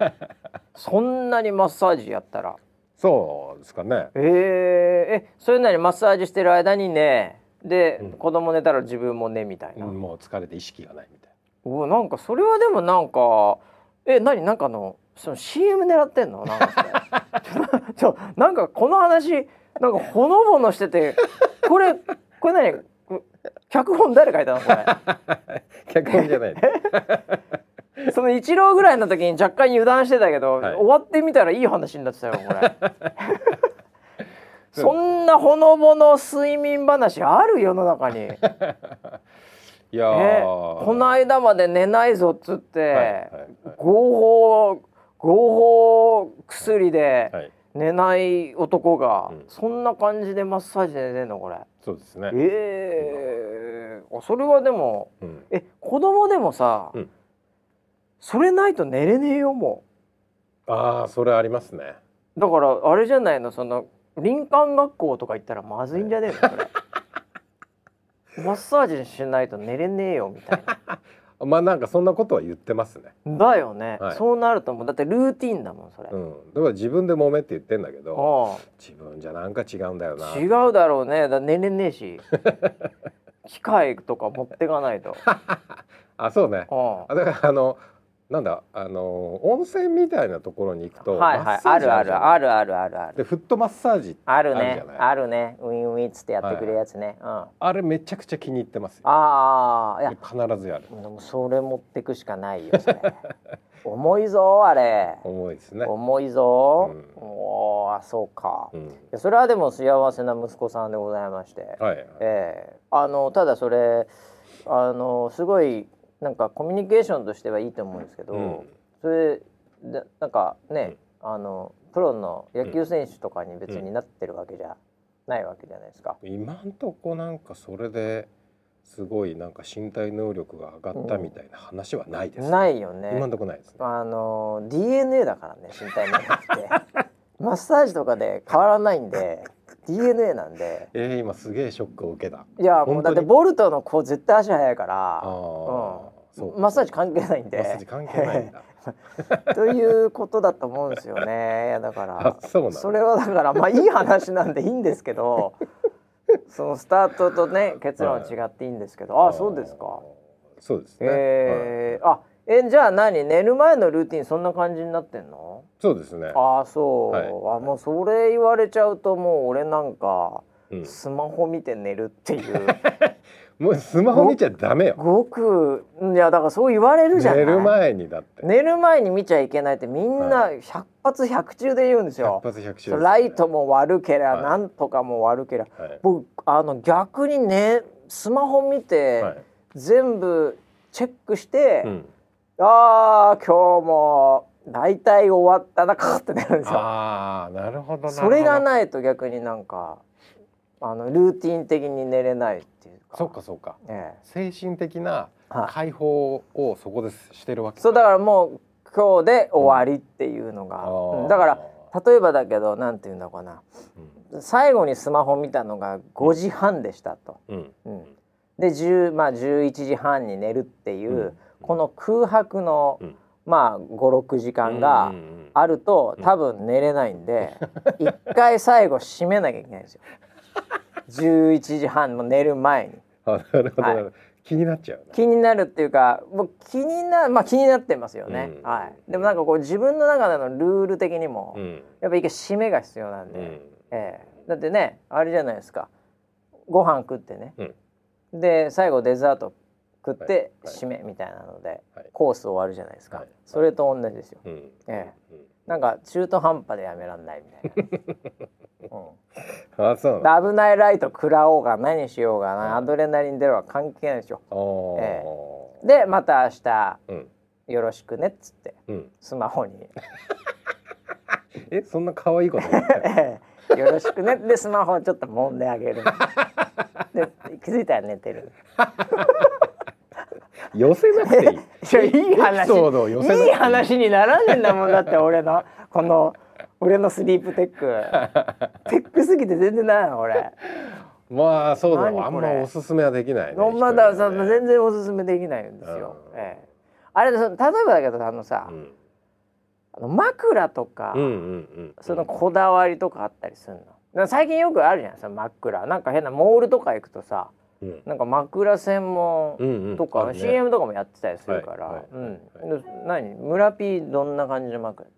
そんなにマッサージやったら。そうですかね。えー、えそれなりマッサージしてる間にねで、うん。子供寝たら自分も寝みたいな、うんもう疲れて意識がないみたいうわなんかそれはでもなんかえ何？なんかのその CM 狙ってんの？なんかそょ なんかこの話なんかほのぼのしててこれこれ何？こ脚本誰書いたのこな 脚本じゃない。れ その一郎ぐらいの時に若干油断してたけど、はい。終わってみたらいい話になってたよこれそんなほのぼの睡眠話ある世の中に。いやー。えこの間まで寝ないぞっつって、はいはいはい。合法合法薬ではい。寝ない男が、うん。そんな感じでマッサージで寝てんのこれ。そうですね。えー、あそれはでもうん。え子供でもさ、うん。それないと寝れねえよもああそれありますね。うだからあれじゃないの？その林間学校とか行ったらまずいんじゃねえの？それ。マッサージしないと寝れねえよみたいな。まあなんかそんなことは言ってますね。だよね、はい。そうなると思うだってルーティンだもんそれ、うん。だから自分で揉めって言ってんだけどあ自分じゃなんか違うんだよな。あ違うだろうね。だ寝れねえし 機械とか持ってかないと。あそうね。あ。あだからあのなんだあの温泉みたいなところに行くとはいはいあるあるあるあるあるあるでフットマッサージあるねあるね。ウィンウィンっつってやってくれるやつね、うん。ああれめちゃくちゃ気に入ってますよ。あいや。必ずやる。でもそれ持ってくしかないよそれ。重いぞあれ。重いですね。重いぞ、うん。おーあそうか、それはでも幸せな息子さんでございまして、はい。ええ。あのただそれあのすごいなんかコミュニケーションとしてはいいと思うんですけど、うん。それでなんかね、あのプロの野球選手とかに別になってるわけじゃないわけじゃないですか。今んとこなんかそれですごいなんか身体能力が上がったみたいな話はないです、ないよね。今んとこないですね。あの DNA だからね身体能力って。マッサージとかで変わらないんで DNA なんで。えー、今すげえショックを受けた。いやもうだってボルトの子絶対足速いから。あー。そうマッサージ関係ないんで。マッサージ関係ないんだ。ということだと思うんですよね。いやだからあそうなんだれはだからまあいい話なんでいいんですけど、そのスタートとね結論は違っていいんですけど、ああそうですか。そうですね、えーあえじゃあ何？寝る前のルーティンそんな感じになってんの？そうですね。ああそう、はい。あもうそれ言われちゃうともう俺なんかうん。スマホ見て寝るっていう もうスマホ見ちゃダメよ。ごくいやだからそう言われるじゃない。寝る前にだって。寝る前に見ちゃいけないってみんな百発百中で言うんですよ。百発百中ね。ライトも悪けりゃ、はい。なんとかも悪けりゃ、はい。僕あの逆にねスマホ見て、はい。全部チェックして、うん。あー今日も大体終わったなかってなるんですよ。ああなるほど。それがないと逆になんかあのルーティン的に寝れないか。そうかそうか。え精神的なはい。解放をそこでしてるわけえ、そうだからもう今日で終わりっていうのが、うん。だから例えばだけどなんていうんだろうかな最後にスマホ見たのが5時半でしたと。うん。うん、で10、まあ、11時半に寝るっていう、うん。この空白の、うん。まあ56時間がうんうんうんあると多分寝れないんで一回最後閉めなきゃいけないんですよ。11時半も寝る前に。あなるほど、気になっちゃうね気になるっていうかもう気になまあ気になってますよね、うん。はい、でもなんかこう自分の中でのルール的にも、うん。やっぱ一回締めが必要なんで、うん。ええ。だってねあれじゃないですか。ご飯食ってね、で最後デザート食ってはい。締めみたいなので、はい。コース終わるじゃないですか、はい。それと同じですよ、うん。ええ。うんなんか中途半端でやめらんないみたいな、あそううん、なで危ないライト食らおうが何しようがな、うん。アドレナリン出るは関係ないでしょ。のええ。でまた明日うん。よろしくねっつってうん。スマホに。えそんな可愛いこと よろしくね。でスマホをちょっと揉んであげる。で気づいたら寝てる。寄せなくていいいやいい話。いい話にならねえんだもん。だって俺のこの俺のスリープテック。テックすぎて全然ないの俺。まあそうだあんまおすすめはできないねまださ一人でね。全然おすすめできないんですよ、うん。ええ、あれその例えばだけどあのさ、うん。枕とか、うんうんうんそのこだわりとかあったりするの？最近よくあるじゃんその枕。なんか変なモールとか行くとさうんなんか枕専門とか、CM とかもやってたりするから、何？村 P どんな感じの枕？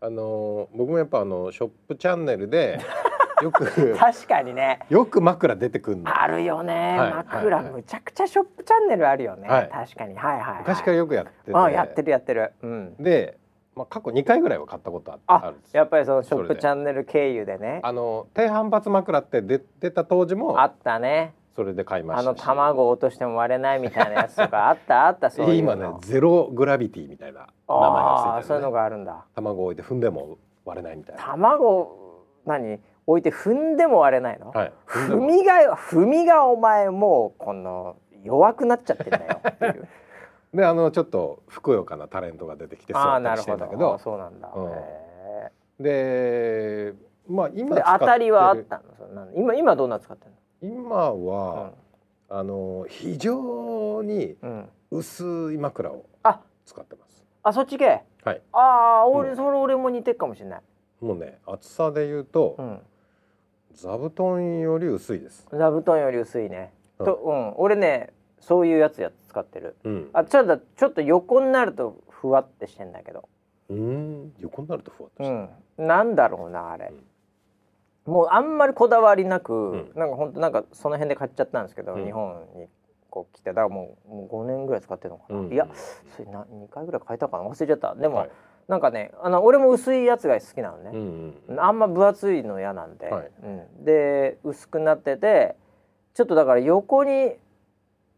あのー僕もやっぱあのショップチャンネルで よく確かにね。よく枕出てくるの。あるよね、はい。枕、むちゃくちゃショップチャンネルあるよね、はい。確かに。はいはい、はい、昔からよくやってて。あやってるやってる。うん。で、まあ、過去2回ぐらいは買ったことあるやっぱりそのショップチャンネル経由でね。あの低反発枕って出出た当時もあったねそれで買いましたし。あの卵を落としても割れないみたいなやつとかあった？あった？そういうの。今ねゼログラビティみたいな名前あがついてる、あそういうのね、があるんだ。卵を置いて踏んでも割れないみたいな。卵何？置いて踏んでも割れないの、はい。踏みが踏みがお前もうこの弱くなっちゃってんだよっていう。であのちょっとふくよかなタレントが出てきて座ったりしてんだけど。そうなんだ、うん。へでまあえ今で使ってる。当たりはあったの？今今どんなの使ってん今は、あの非常に薄い枕をあ。使ってます。あそっち系？はい。ああ俺、うん。それ俺も似てるかもしれない、もうね厚さで言うと、うん、座布団より薄いです。座布団より薄いね、うん。とうん。俺ねそういうやつや使ってる。うん。あちょっとちょっと横になるとふわってしてんだけど。うん。横になるとふわっとしてうん。なんだろうなあれ、もうあんまりこだわりなく、ん。なんかほんとなんかその辺で買っちゃったんですけど、うん。日本にこう来てだからもうもう5年ぐらい使ってるのかな、うん。いやそれな2回ぐらい変えたかな？忘れちゃった。でも、はい。なんかねあの俺も薄いやつが好きなのね、うんうん。あんま分厚いの嫌なんで、はい。うん、で薄くなっててちょっとだから横に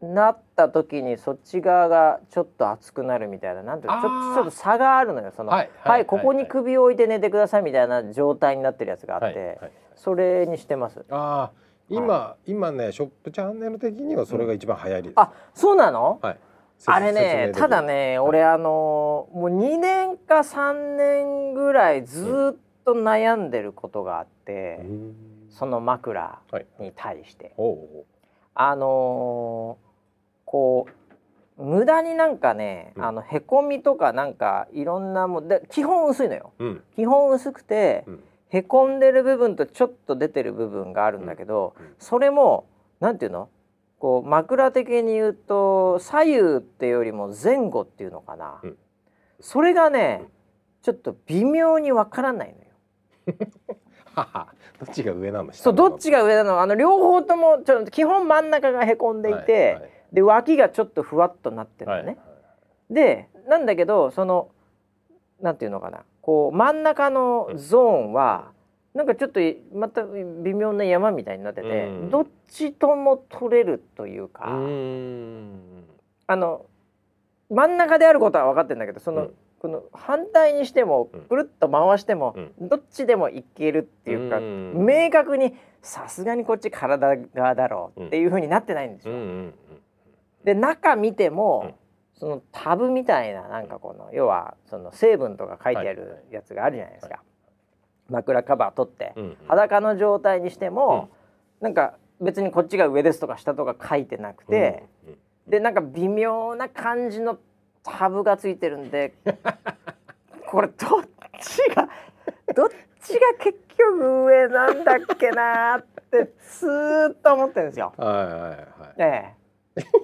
なった時にそっち側がちょっと熱くなるみたいななんていうのちょっと差があるのよそのははいい、はいここに首を置いて寝てくださいみたいな状態になってるやつがあって、それにしてます。ああ今、今ねショップチャンネル的にはそれが一番流行りです、あそうなの？はい。あれねただね俺あのもう2年か3年ぐらいずっと悩んでることがあって、うん。その枕はい。に対して。あのーこう無駄になんかね、うん。あのへこみとかなんかいろんなもんで基本薄いのよ。おううん。基本薄くて、うん。へこんでる部分とちょっと出てる部分があるんだけど、それもなんていうの？こう枕的に言うと左右っていうよりも前後っていうのかな、うん。それがね、うん。ちょっと微妙にわからないのよ。はは。どっちが上なの？そうどっちが上なの？あの両方ともちょっと基本真ん中がへこんでいて、で脇がちょっとふわっとなってるのね。でなんだけどそのなんていうのかな。こう真ん中のゾーンは、なんかちょっとまた微妙な山みたいになってて、うん。どっちとも取れるというか、うん。あの真ん中であることは分かってるんだけどその、うん。この反対にしてもうん。くるっと回しても、うどっちでもいけるっていうか、うん。明確にさすがにこっち体側だろうっていう風になってないんですよ。で中見ても、うん。そのタブみたいななんかこの要はその成分とか書いてあはい。るやつがあるじゃないですか、枕カバー取って、裸の状態にしても、なんか別にこっちが上ですとか下とか書いてなくて、でなんか微妙な感じのタブがついてるんで これどっちがどっちが結局上なんだっけなーってずーっと思ってるんですよ。はいはいはい。ええ、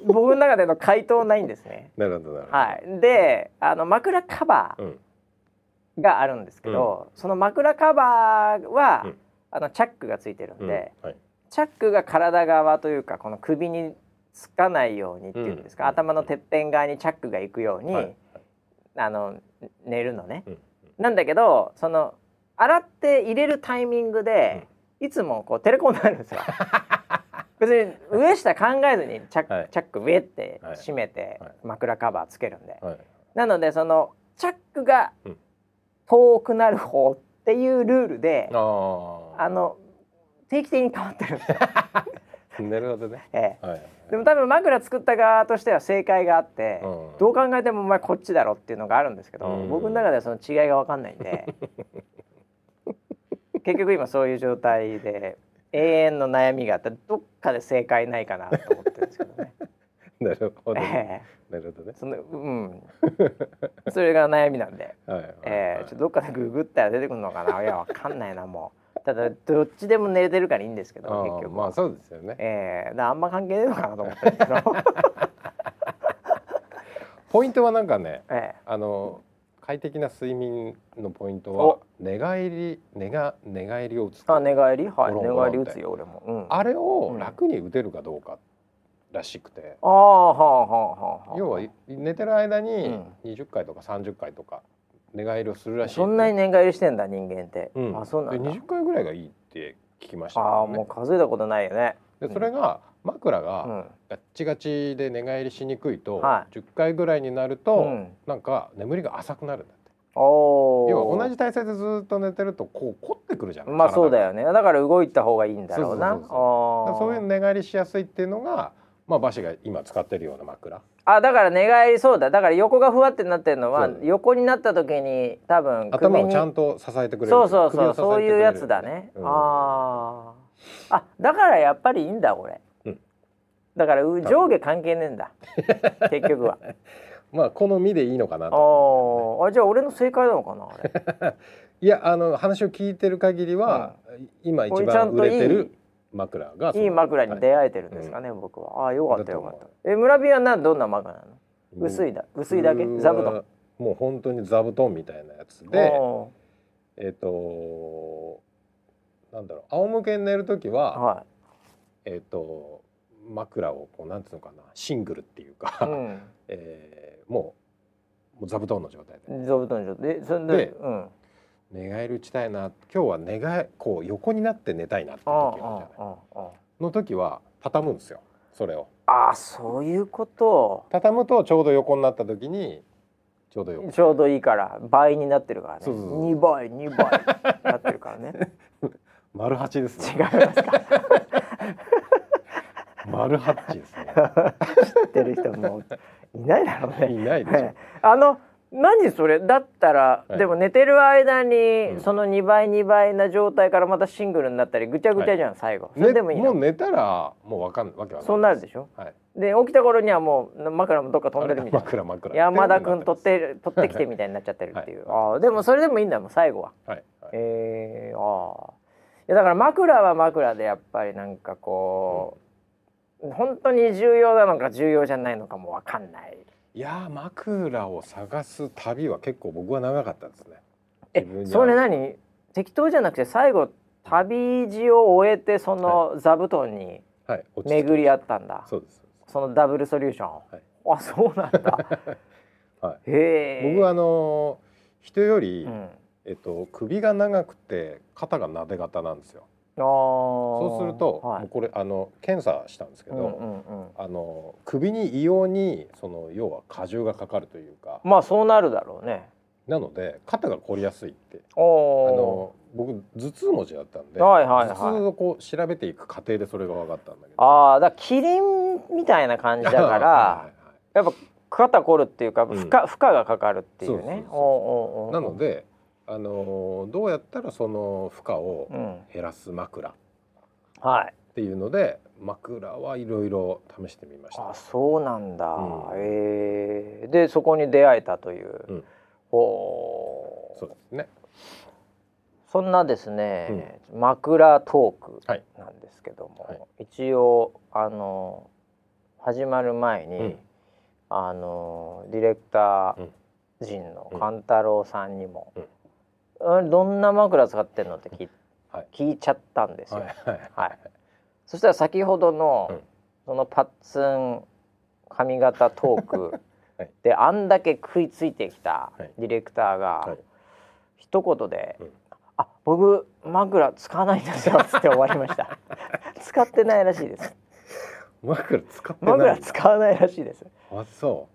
僕の中での回答ないんですね。なるほどなるほど。はい、であの枕カバうん。ーがあるんですけど、その枕カバーは、うん。あのチャックがついてるんで、うん。はい。チャックが体側というかこの首につかないようにっていうんですか、うん。頭のてっぺん側にチャックが行くように、はい。あの寝るのね。うん。なんだけどその洗って入れるタイミングで、いつもこうテレコンになるんですよ。別に上下考えずにチャック,、はい。チャック上ってはい。閉めてはい。枕カバーつけるんで、はい。なのでそのチャックがうん。遠くなる方っていうルールで、ああの定期的に変わってるんですよ。なるほどね。ええ。はい。でも多分枕作った側としては正解があって、うん。どう考えてもお前こっちだろっていうのがあるんですけど、うん。僕の中ではその違いが分かんないんで。結局今そういう状態で永遠の悩みがあってどっかで正解ないかなと思ってるんですけどね。なるほどね。えなるほどねえ。そのうんそれが悩みなんで、はいはいはい。ええちょっとどっかでググったら出てくるのかないや分かんないなもうただどっちでも寝れてるからいいんですけどあ結局ーまあそうですよね。ええだからあんま関係ねえのかなと思ってるんですけど、ポイントはなんかね、ええあの快適な睡眠のポイントは寝返り寝が寝返りを打つ。あ寝返り？はい。寝返り打つよ俺も、うん、あれを楽に打てるかどうからしくて、ああはあはあはあ。要は寝てる間にうん。20回とか30回とか寝返りをするらしい、そんなに寝返りしてんだ人間って、うん、あそうなんだ。で20回ぐらいがいいって聞きました。けああもう数えたことないよね。でそれが枕うがん。ガッチガチで寝返りしにくいと、は10回ぐらいになると、うん。なんか眠りが浅くなるんだ要は同じ体勢でずっと寝てるとこう凝ってくるじゃん。まあそうだよよね。だから動いた方がいいんだろうな。そういう寝返りしやすいっていうのがまあバシが今使ってるような枕あだから寝返りそうだ。だから横がふわってなってるのは横になった時に多分頭をちゃんと支えてくれる。そうそうそう。そういうやつだね、うん。あああだからやっぱりいいんだこれ、うん。だからう上下関係ねえんだ。結局は まあ好みでいいのかなと。あー。あじゃあ俺の正解なのかなあれ。いやあの話を聞いてる限りは、今一これちゃ番売れてる枕がいい枕にはい。出会えてるんですかね、僕は。ああよかったよかった。え村人はなどんな枕なの？薄いだ薄いだけ？座布団。もう本当に座布団みたいなやつでおえっ、となんだろう。仰向けに寝る時ーは、はえっ、と枕をこうなんつうのかなシングルっていうい、か、うん。えーもうもう座布団の状態で。座布団上でそれででうん。寝返り打ちたいな。今日は寝がこう横になって寝たいなって時ああるじゃない。の時は畳むんですよそれを。ああそういうこと。畳むとちょうど横になった時にちょうど横ちょうどいいから倍になってるからね。そうそうそう2倍2倍なってるからね。丸八です違いねますか？丸八ですね。知ってる人もいないだろうね。いないでしょ。はい。あの何それ？だったら、はい。でも寝てる間に、うん。その2倍2倍な状態からまたシングルになったりぐちゃぐちゃじゃん、最後。それねでもいいの？もう寝たらもうわかんわけわかんない。そうなるでしょ？はい。で起きた頃にはもう枕もどっか飛んでるみたいな。枕枕山田君取っってて 取ってきてみたいになっちゃってるっていう、はああでもそれでもいいんだもん最後は。はい。はい。えー、ああいやだから枕は枕でやっぱりなんかこう、本当に重要なのか重要じゃないのかもわかんない。いやー枕を探す旅は結構僕は長かったですね。えそれ何？適当じゃなくて最後旅路を終えてその座布団に巡り合ったんだ、そうです。そのダブルソリューション、はい。あそうなんだ。はへえ。僕はあのー人より、うん、えっと首が長くて肩がなで型なんですよそうすると、はい。もうこれあの検査したんですけど、うんうんうん。あの首に異様にその要は荷重がかかるというかまあそうなるだろうね。なので肩が凝りやすいってあおの僕頭痛持ちだったんで、はいはいはい。頭痛をこう調べていく過程でそれが分かったんだけど。ああだキリンみたいな感じだか はいらはいはい。やっぱ肩凝るっていうかうん。負荷,、負荷がかかるっていうね。なので、あのどうやったらその負荷をうん。減らす枕っはい。ていうので枕はいろいろ試してみました。あそうなんだ、うん。ええ。でそこに出会えたという、うん。おそうですね。そんなですね、枕トークはい。なんですけども、はい。一応あの始まる前に、うん。あのディレクター陣のうん。勘太郎さんにも、あれどんな枕使ってんのって聞い,、はい。聞いちゃったんですよ。はいはい。はい、そしたら先ほどの、うん。そのパッツン髪型トーク はい。であんだけ食いついてきたはい。ディレクターが、はい。一言でうん「あ僕枕使わないんですよ」つって終わりました。使ってないらしいです。枕使ってない。枕使わないらしいです。あそ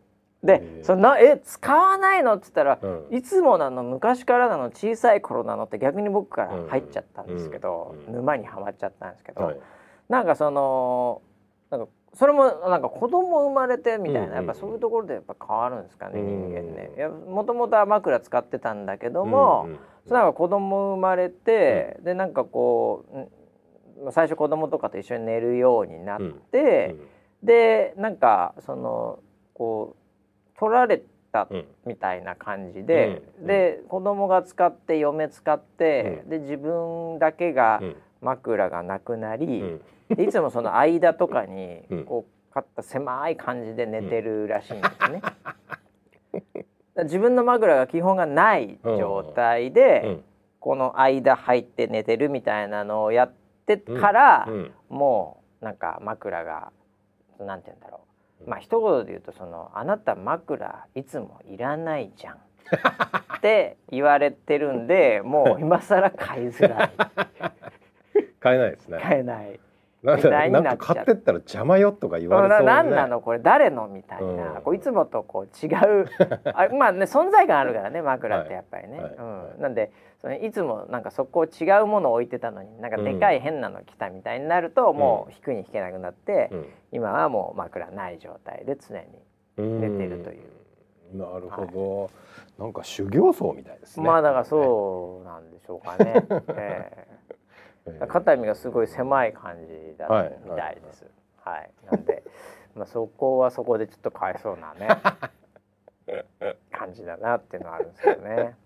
でそんな「え使わないの?」っつったらう。うん。いつもなの？昔からなの？小さい頃なの？って逆に僕から入っちゃったんですけど、うん。うん。沼にはまっちゃったんですけど、はい。なんかそのなんかそれもなんか子供生まれてみたいな、うんうんうん。やっぱそういうところでやっぱ変わるんですかね、うん人間ね。もともとは枕使ってたんだけども、うんうんそれなんか子供生まれて、でなんかこう、ん最初子供とかと一緒に寝るようになって、でなんかそのこう取られたうん。みたいな感じで、うん。で子供が使って嫁使って、うで自分だけがうん。枕がなくなり、うん。でいつもその間とかにうん。こうかった狭い感じで寝てるらしいんですね。自分の枕が基本がない状態で、うん。この間入って寝てるみたいなのをやってから、うん。もうなんか枕がなんて言うんだろうまあ一言で言うとそのあなた枕いつもいらないじゃんって言われてるんでもう今更買いづらい 買えないですね。買えない。なんみたかなんか買ってったら邪魔よとか言われそうね。ななんなのこれ誰のみたいな、うん。こういつもとこう違う。あまあね存在感あるからね枕ってやっぱりね、はい。はい。うん、なんでそのいつもなんかそこ違うものを置いてたのになんかでかい変なの来たみたいになると、もう引くに引けなくなって、うん。今はもう枕ない状態で常にうん。寝てるという。なるほど、なんか修行僧みたいですね。まあだからそうなんでしょうかね、えええ肩身がすごい狭い感じだはいみたいです。はい、なんで まあそこはそこでちょっとかわいそうなね 感じだなっていうのはあるんですけどね。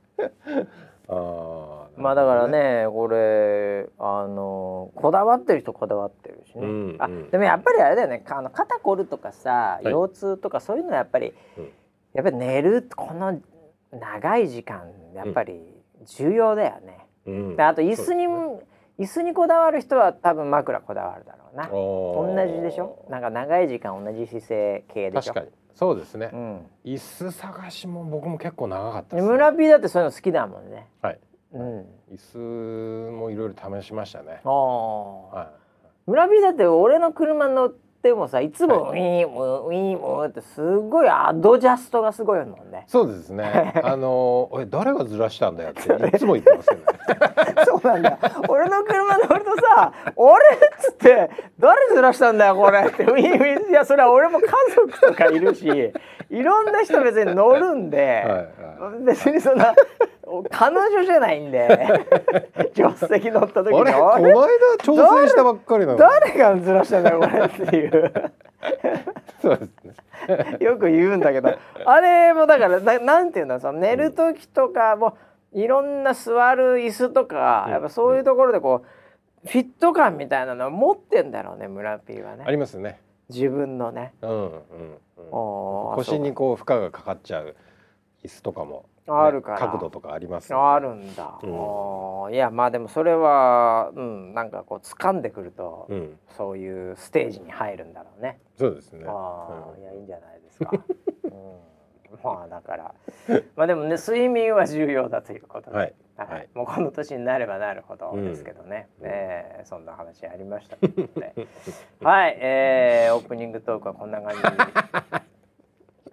あーまあだから。ねこれあのこだわってる人こだわってるしね、あうんうん。でもやっぱりあれだよね。あの肩こるとかさはい。腰痛とかそういうのはやっぱり、うん。やっぱり寝るこの長い時間やっぱり重要だよね、うん。であと椅子に、そう椅子にこだわる人は多分枕こだわるだろうな。同じでしょ？なんか長い時間同じ姿勢系でしょ？確かにそうですね、うん。椅子探しも僕も結構長かったでです、ね。村 P だってそういうの好きだもんね。はい。うん。椅子もいろいろ試しましたね。ああは村 P だって俺の車乗ってもさいつもウィーンウィーンウィーンってすごいアドジャストがすごいもんねい。そうですね。あのおい誰がずらしたんだよっていつも言ってますよね。そうなんだよ俺の車乗るとさ「俺」っつって「誰ずらしたんだよこれ」ってウィンウィンいやそれは俺も家族とかいるしいろんな人別に乗るんで、はいは別にそんな彼女じゃないんで 助手席乗った時にあれ？この間挑戦したばっかりなの？に。誰がずらしたんだよこれっていうそうですね。よく言うんだけどあれもだからななんていうんだその寝る時とかもいろんな座る椅子とか、うんやっぱそういうところでこうフィット感みたいなのを持ってんだろうね村 P はあねりますね。自分のね。うんうんうん。腰にこう負荷がかかっちゃう椅子とかも、ねあるから。角度とかあります、あるんだ、うん。いやまあでもそれは、うん、なんかこう掴んでくると、うん。そういうステージに入るんだろうね。そうですね。ああ、うん。いやいいんじゃないですか。うん、まあだから、まあでもね睡眠は重要だということで、はい。はい。はい。もうこの年になればなるほどうん。ですけどね、うん。えーそんな話ありましたということで、はい、えー、オープニングトークはこんな感じ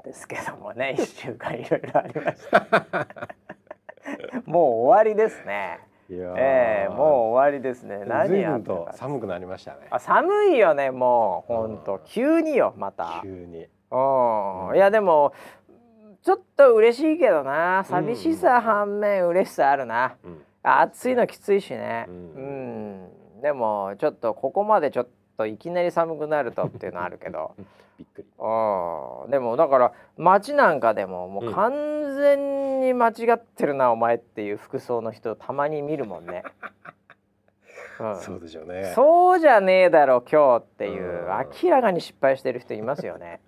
ですけどもね、一週間いろいろありました。もう終わりですね。いやーえー、もう終わりですね。何やってるか。寒くなりましたね。あ寒いよねもう本当、うん急によまた。急に。うんうんいやでもちょっと嬉しいけどな寂しさ反面嬉しさあるな、うん。暑いのきついしねう、うんんでもちょっとここまでちょっといきなり寒くなるとっていうのあるけど びっくり。うんでもだから街なんかでももう完全に間違ってるな、お前っていう服装の人たまに見るもんね、うん、そうでしょうね。そうじゃねえだろ今日っていううん明らかに失敗してる人いますよね。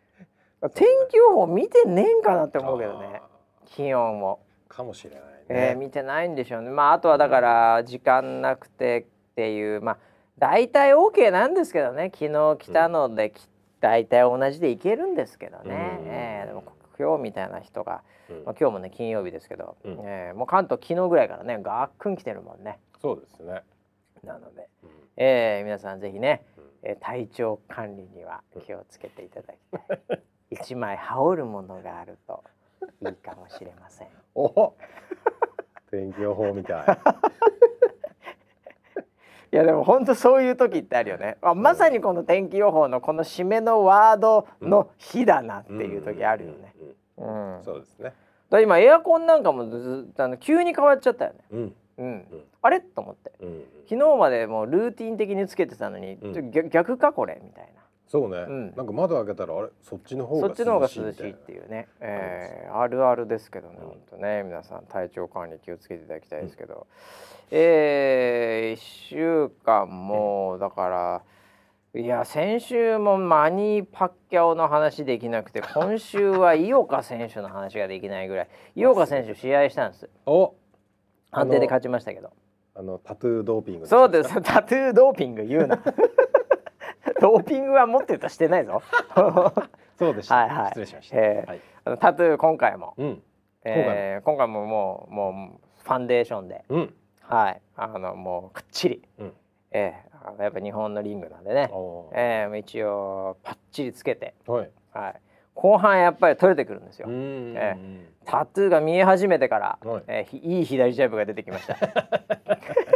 天気予報見てねえんかなって思うけどねあ気温を、ー。かもしれないね。えー見てないんでしょうねまああとはだから時間なくてっていうまあ大体 OK なんですけどね昨日来たので、き大体同じでいけるんですけどね、うんえーでも今日みたいな人が、うんまあ、今日もね金曜日ですけど、うんえーもう関東昨日ぐらいからねガックン来てるもんねそうですね。なので。うんえー、皆さんぜひね、うんえー体調管理には気をつけていただきたい。一枚羽織るものがあるといいかもしれません。お 天気予報みたい。いやでも本当そういう時ってあるよね。あまさにこの天気予報のこの締めのワードの日だなっていう時あるよね。うんそうですね。だ今エアコンなんかもずあの急に変わっちゃったよね。うん。うん、あれ？と思って。うん昨日までもうルーティン的につけてたのに、逆かこれ？みたいなそうね、うん。なんか窓開けたらあれ？そっちの方がそっちの方が涼しいっ涼しいみたいなていうね、えーあるあるですけどね、うん。本当ね。皆さん体調管理気をつけていただきたいですけど、えー、1週間もだからいや先週もマニー・パッキャオの話できなくて今週は井岡選手の話ができないぐらい。井岡選手試合したんです。お。判定で勝ちましたけど。あのタトゥードーピングそうです。タトゥードーピング言うなドーピングは持ってるとしてないぞ。そうでした、はいはい。失礼しました、えーはい。あのタトゥー今回も。うん。えー今回も。もうもうファンデーションで、うん。はい、あのもうくっちり、うん。えーあのやっぱ日本のリングなんでね、えー一応パッチリつけて、はい。はい、後半やっぱり取れてくるんですよ。うんえタトゥーが見え始めてから、はい。えーひいい左ジャブが出てきました。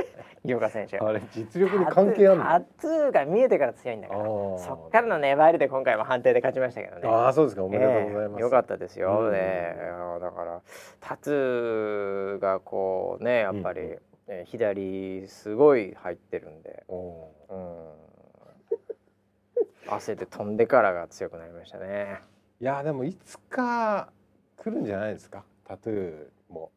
井岡選手。あれ実力に関係あるの？タトゥーが見えてから強いんだから。そっからの粘りで今回も判定で勝ちましたけどね。ああそうですか。おめでとうございます、ええ。よかったですよ、うん。ねだからタトゥーがこうねやっぱり、うんえー左すごい入ってるんで、おうん、汗で飛んでからが強くなりましたね。ーいやでもいつか来るんじゃないですか？タトゥーも。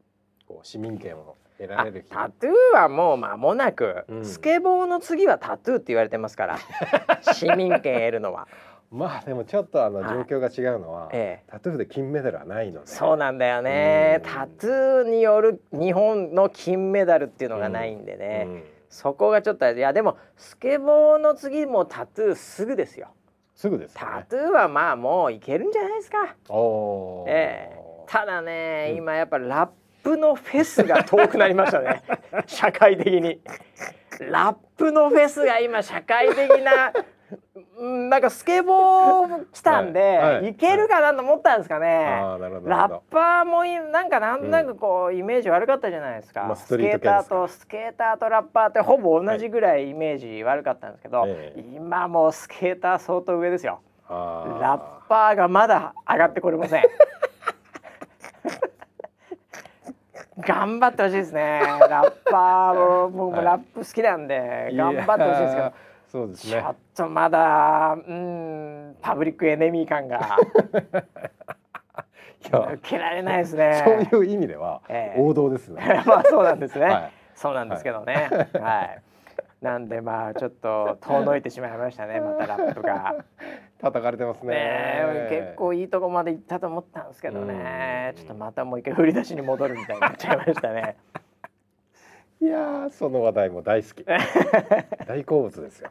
こう市民権を得らあれる日タトゥーはもう間もなく、うん。スケボーの次はタトゥーって言われてますから 市民権得るのは、まあでもちょっとあのはい。状況が違うのは、ええ、タトゥーで金メダルはないので。そうなんだよね。うん。タトゥーによる日本の金メダルっていうのがないんでね、うん。そこがちょっといやでもスケボーの次もタトゥーすぐですよ。すぐですよタねトゥーはまあもういけるんじゃないですか。おー。ええ。ただね、うん。今やっぱラップのフェスが遠くなりましたね。社会的に。ラップのフェスが今社会的なうんなんかスケボー来たんで、はい。はい。い。けるかなと思ったんですかね、あーなるほどなラッパーもいなんかなんとなくこう、イメージ悪かったじゃないですか、まあススケーターとスケーターとラッパーってほぼ同じぐらいイメージ悪かったんですけど、ええ。今もうスケーター相当上ですよ。ラッパーがまだ上がってこれません頑張ってほしいですね。ラッパーも僕もはい。ラップ好きなんで、頑張ってほしいですけど。そうですね。ちょっとまだうんパブリックエネミー感が いや。受けられないですね。そういう意味ではええ。王道ですね、まあそうなんですね、はい。そうなんですけどね。はい、なんでまあちょっと遠のいてしまいましたね。またラップが。叩かれてますね。ねえ結構いいとこまで行ったと思ったんですけどね。うん。ちょっとまたもう一回振り出しに戻るみたいになっちゃいましたね。いやーその話題も大好き。大好物ですよ。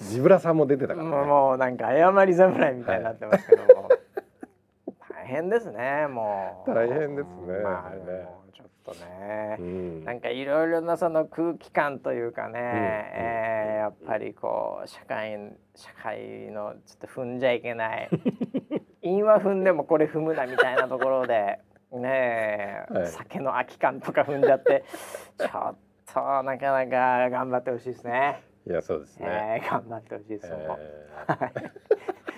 ジブラさんも出てたからね。もうなんか謝り侍みたいになってますけども、大変ですねもう。大変ですね。まあねもうちょっとねう、ん。なんかいろいろなその空気感というかね、んえーやっぱりこう社会社会のちょっと踏んじゃいけない。韻は踏んでもこれ踏むなみたいなところでねえ、はい。酒の空き缶とか踏んじゃって ちょっとなかなか頑張ってほしいですね。いやそうですね、えー頑張ってほしいです、えー。はい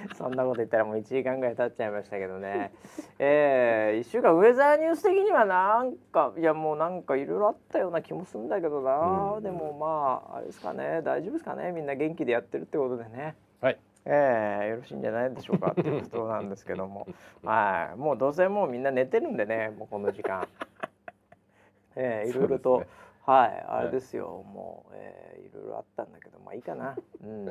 そんなこと言ったらもう1時間ぐらい経っちゃいましたけどね。えー、1週間ウェザーニュース的にはなんかいやもうなんかいろいろあったような気もするんだけどな、うん。でもまああれですかね。大丈夫ですかね。みんな元気でやってるってことでね。はい。えー、よろしいんじゃないでしょうかっていうことなんですけども。はい。もうどうせもうみんな寝てるんでねもうこの時間。えー、いろいろと、ねはい。あれですよ、もう、えー、いろいろあったんだけどまあいいかな。うん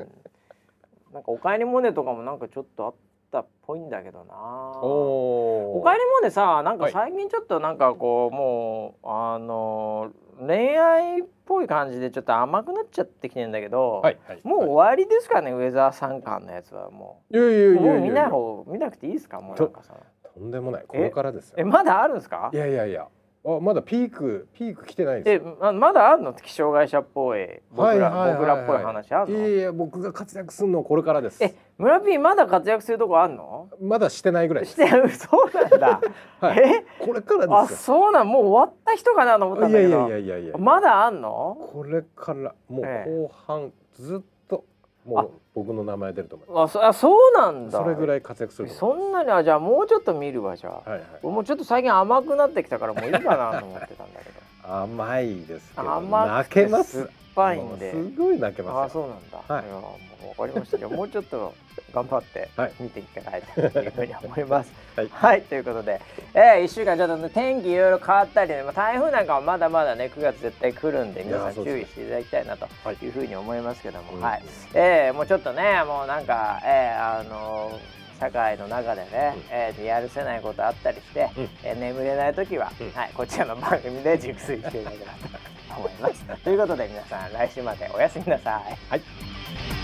なんかおかえりモネとかもなんかちょっとあったっぽいんだけどな。おおかえりモネさなんかはい。最近ちょっとなんかこう、もうあの恋愛っぽい感じでちょっと甘くなっちゃってきてんだけど、はいはい。もう終わりですかね、ウェザー三冠のやつはもいやいやいうやいや。見ない方見なくていいですかもうなんかさとんでもない。これからですよ。えまだあるんですか？いやいやいやあまだピークピーク来てないでえすよ。ままだあんの？気象会社っぽい僕ら、僕らっぽい話あんの？いやいや僕が活躍するのはこれからです。え村ピーまだ活躍するとこあんの？まだしてないぐらい。してそうなんだ、はい。え？これからあですよ。そうなん？もう終わった人かなと思ったんいやいだけど。やいやいやいや。まだあんの？これからもうええ後半ずっともあう僕の名前出ると思いまあそあそうなんす。だそれぐらい活躍するとそんなにあじゃあもうちょっと見るわじゃあ。はいはい。もうちょっと最近甘くなってきたからもういいかなと思ってたんだけど 甘いですけど甘泣くてけます？ぱいんです。ごい泣けあますよ。そうなんだ、はい。いやもうわかりましたじゃあもうちょっと頑張ってはい。見ていかないとというふうに思います。はい。ということで、えー、1週間ちょっとね天気いろいろ変わったりね、まあ、台風なんかはまだまだね9月絶対来るんで皆さん注意していただきたいなとはいいうふうに思いますけども、うんはい、えーもうちょっとねもうなんか、えーあのー社会の中でね、うん。えーやるせないことあったりして、うん。えー眠れない時は、うん。はい、こちらの番組で熟睡していただければと思います。ということで皆さん来週までおやすみなさい。はい。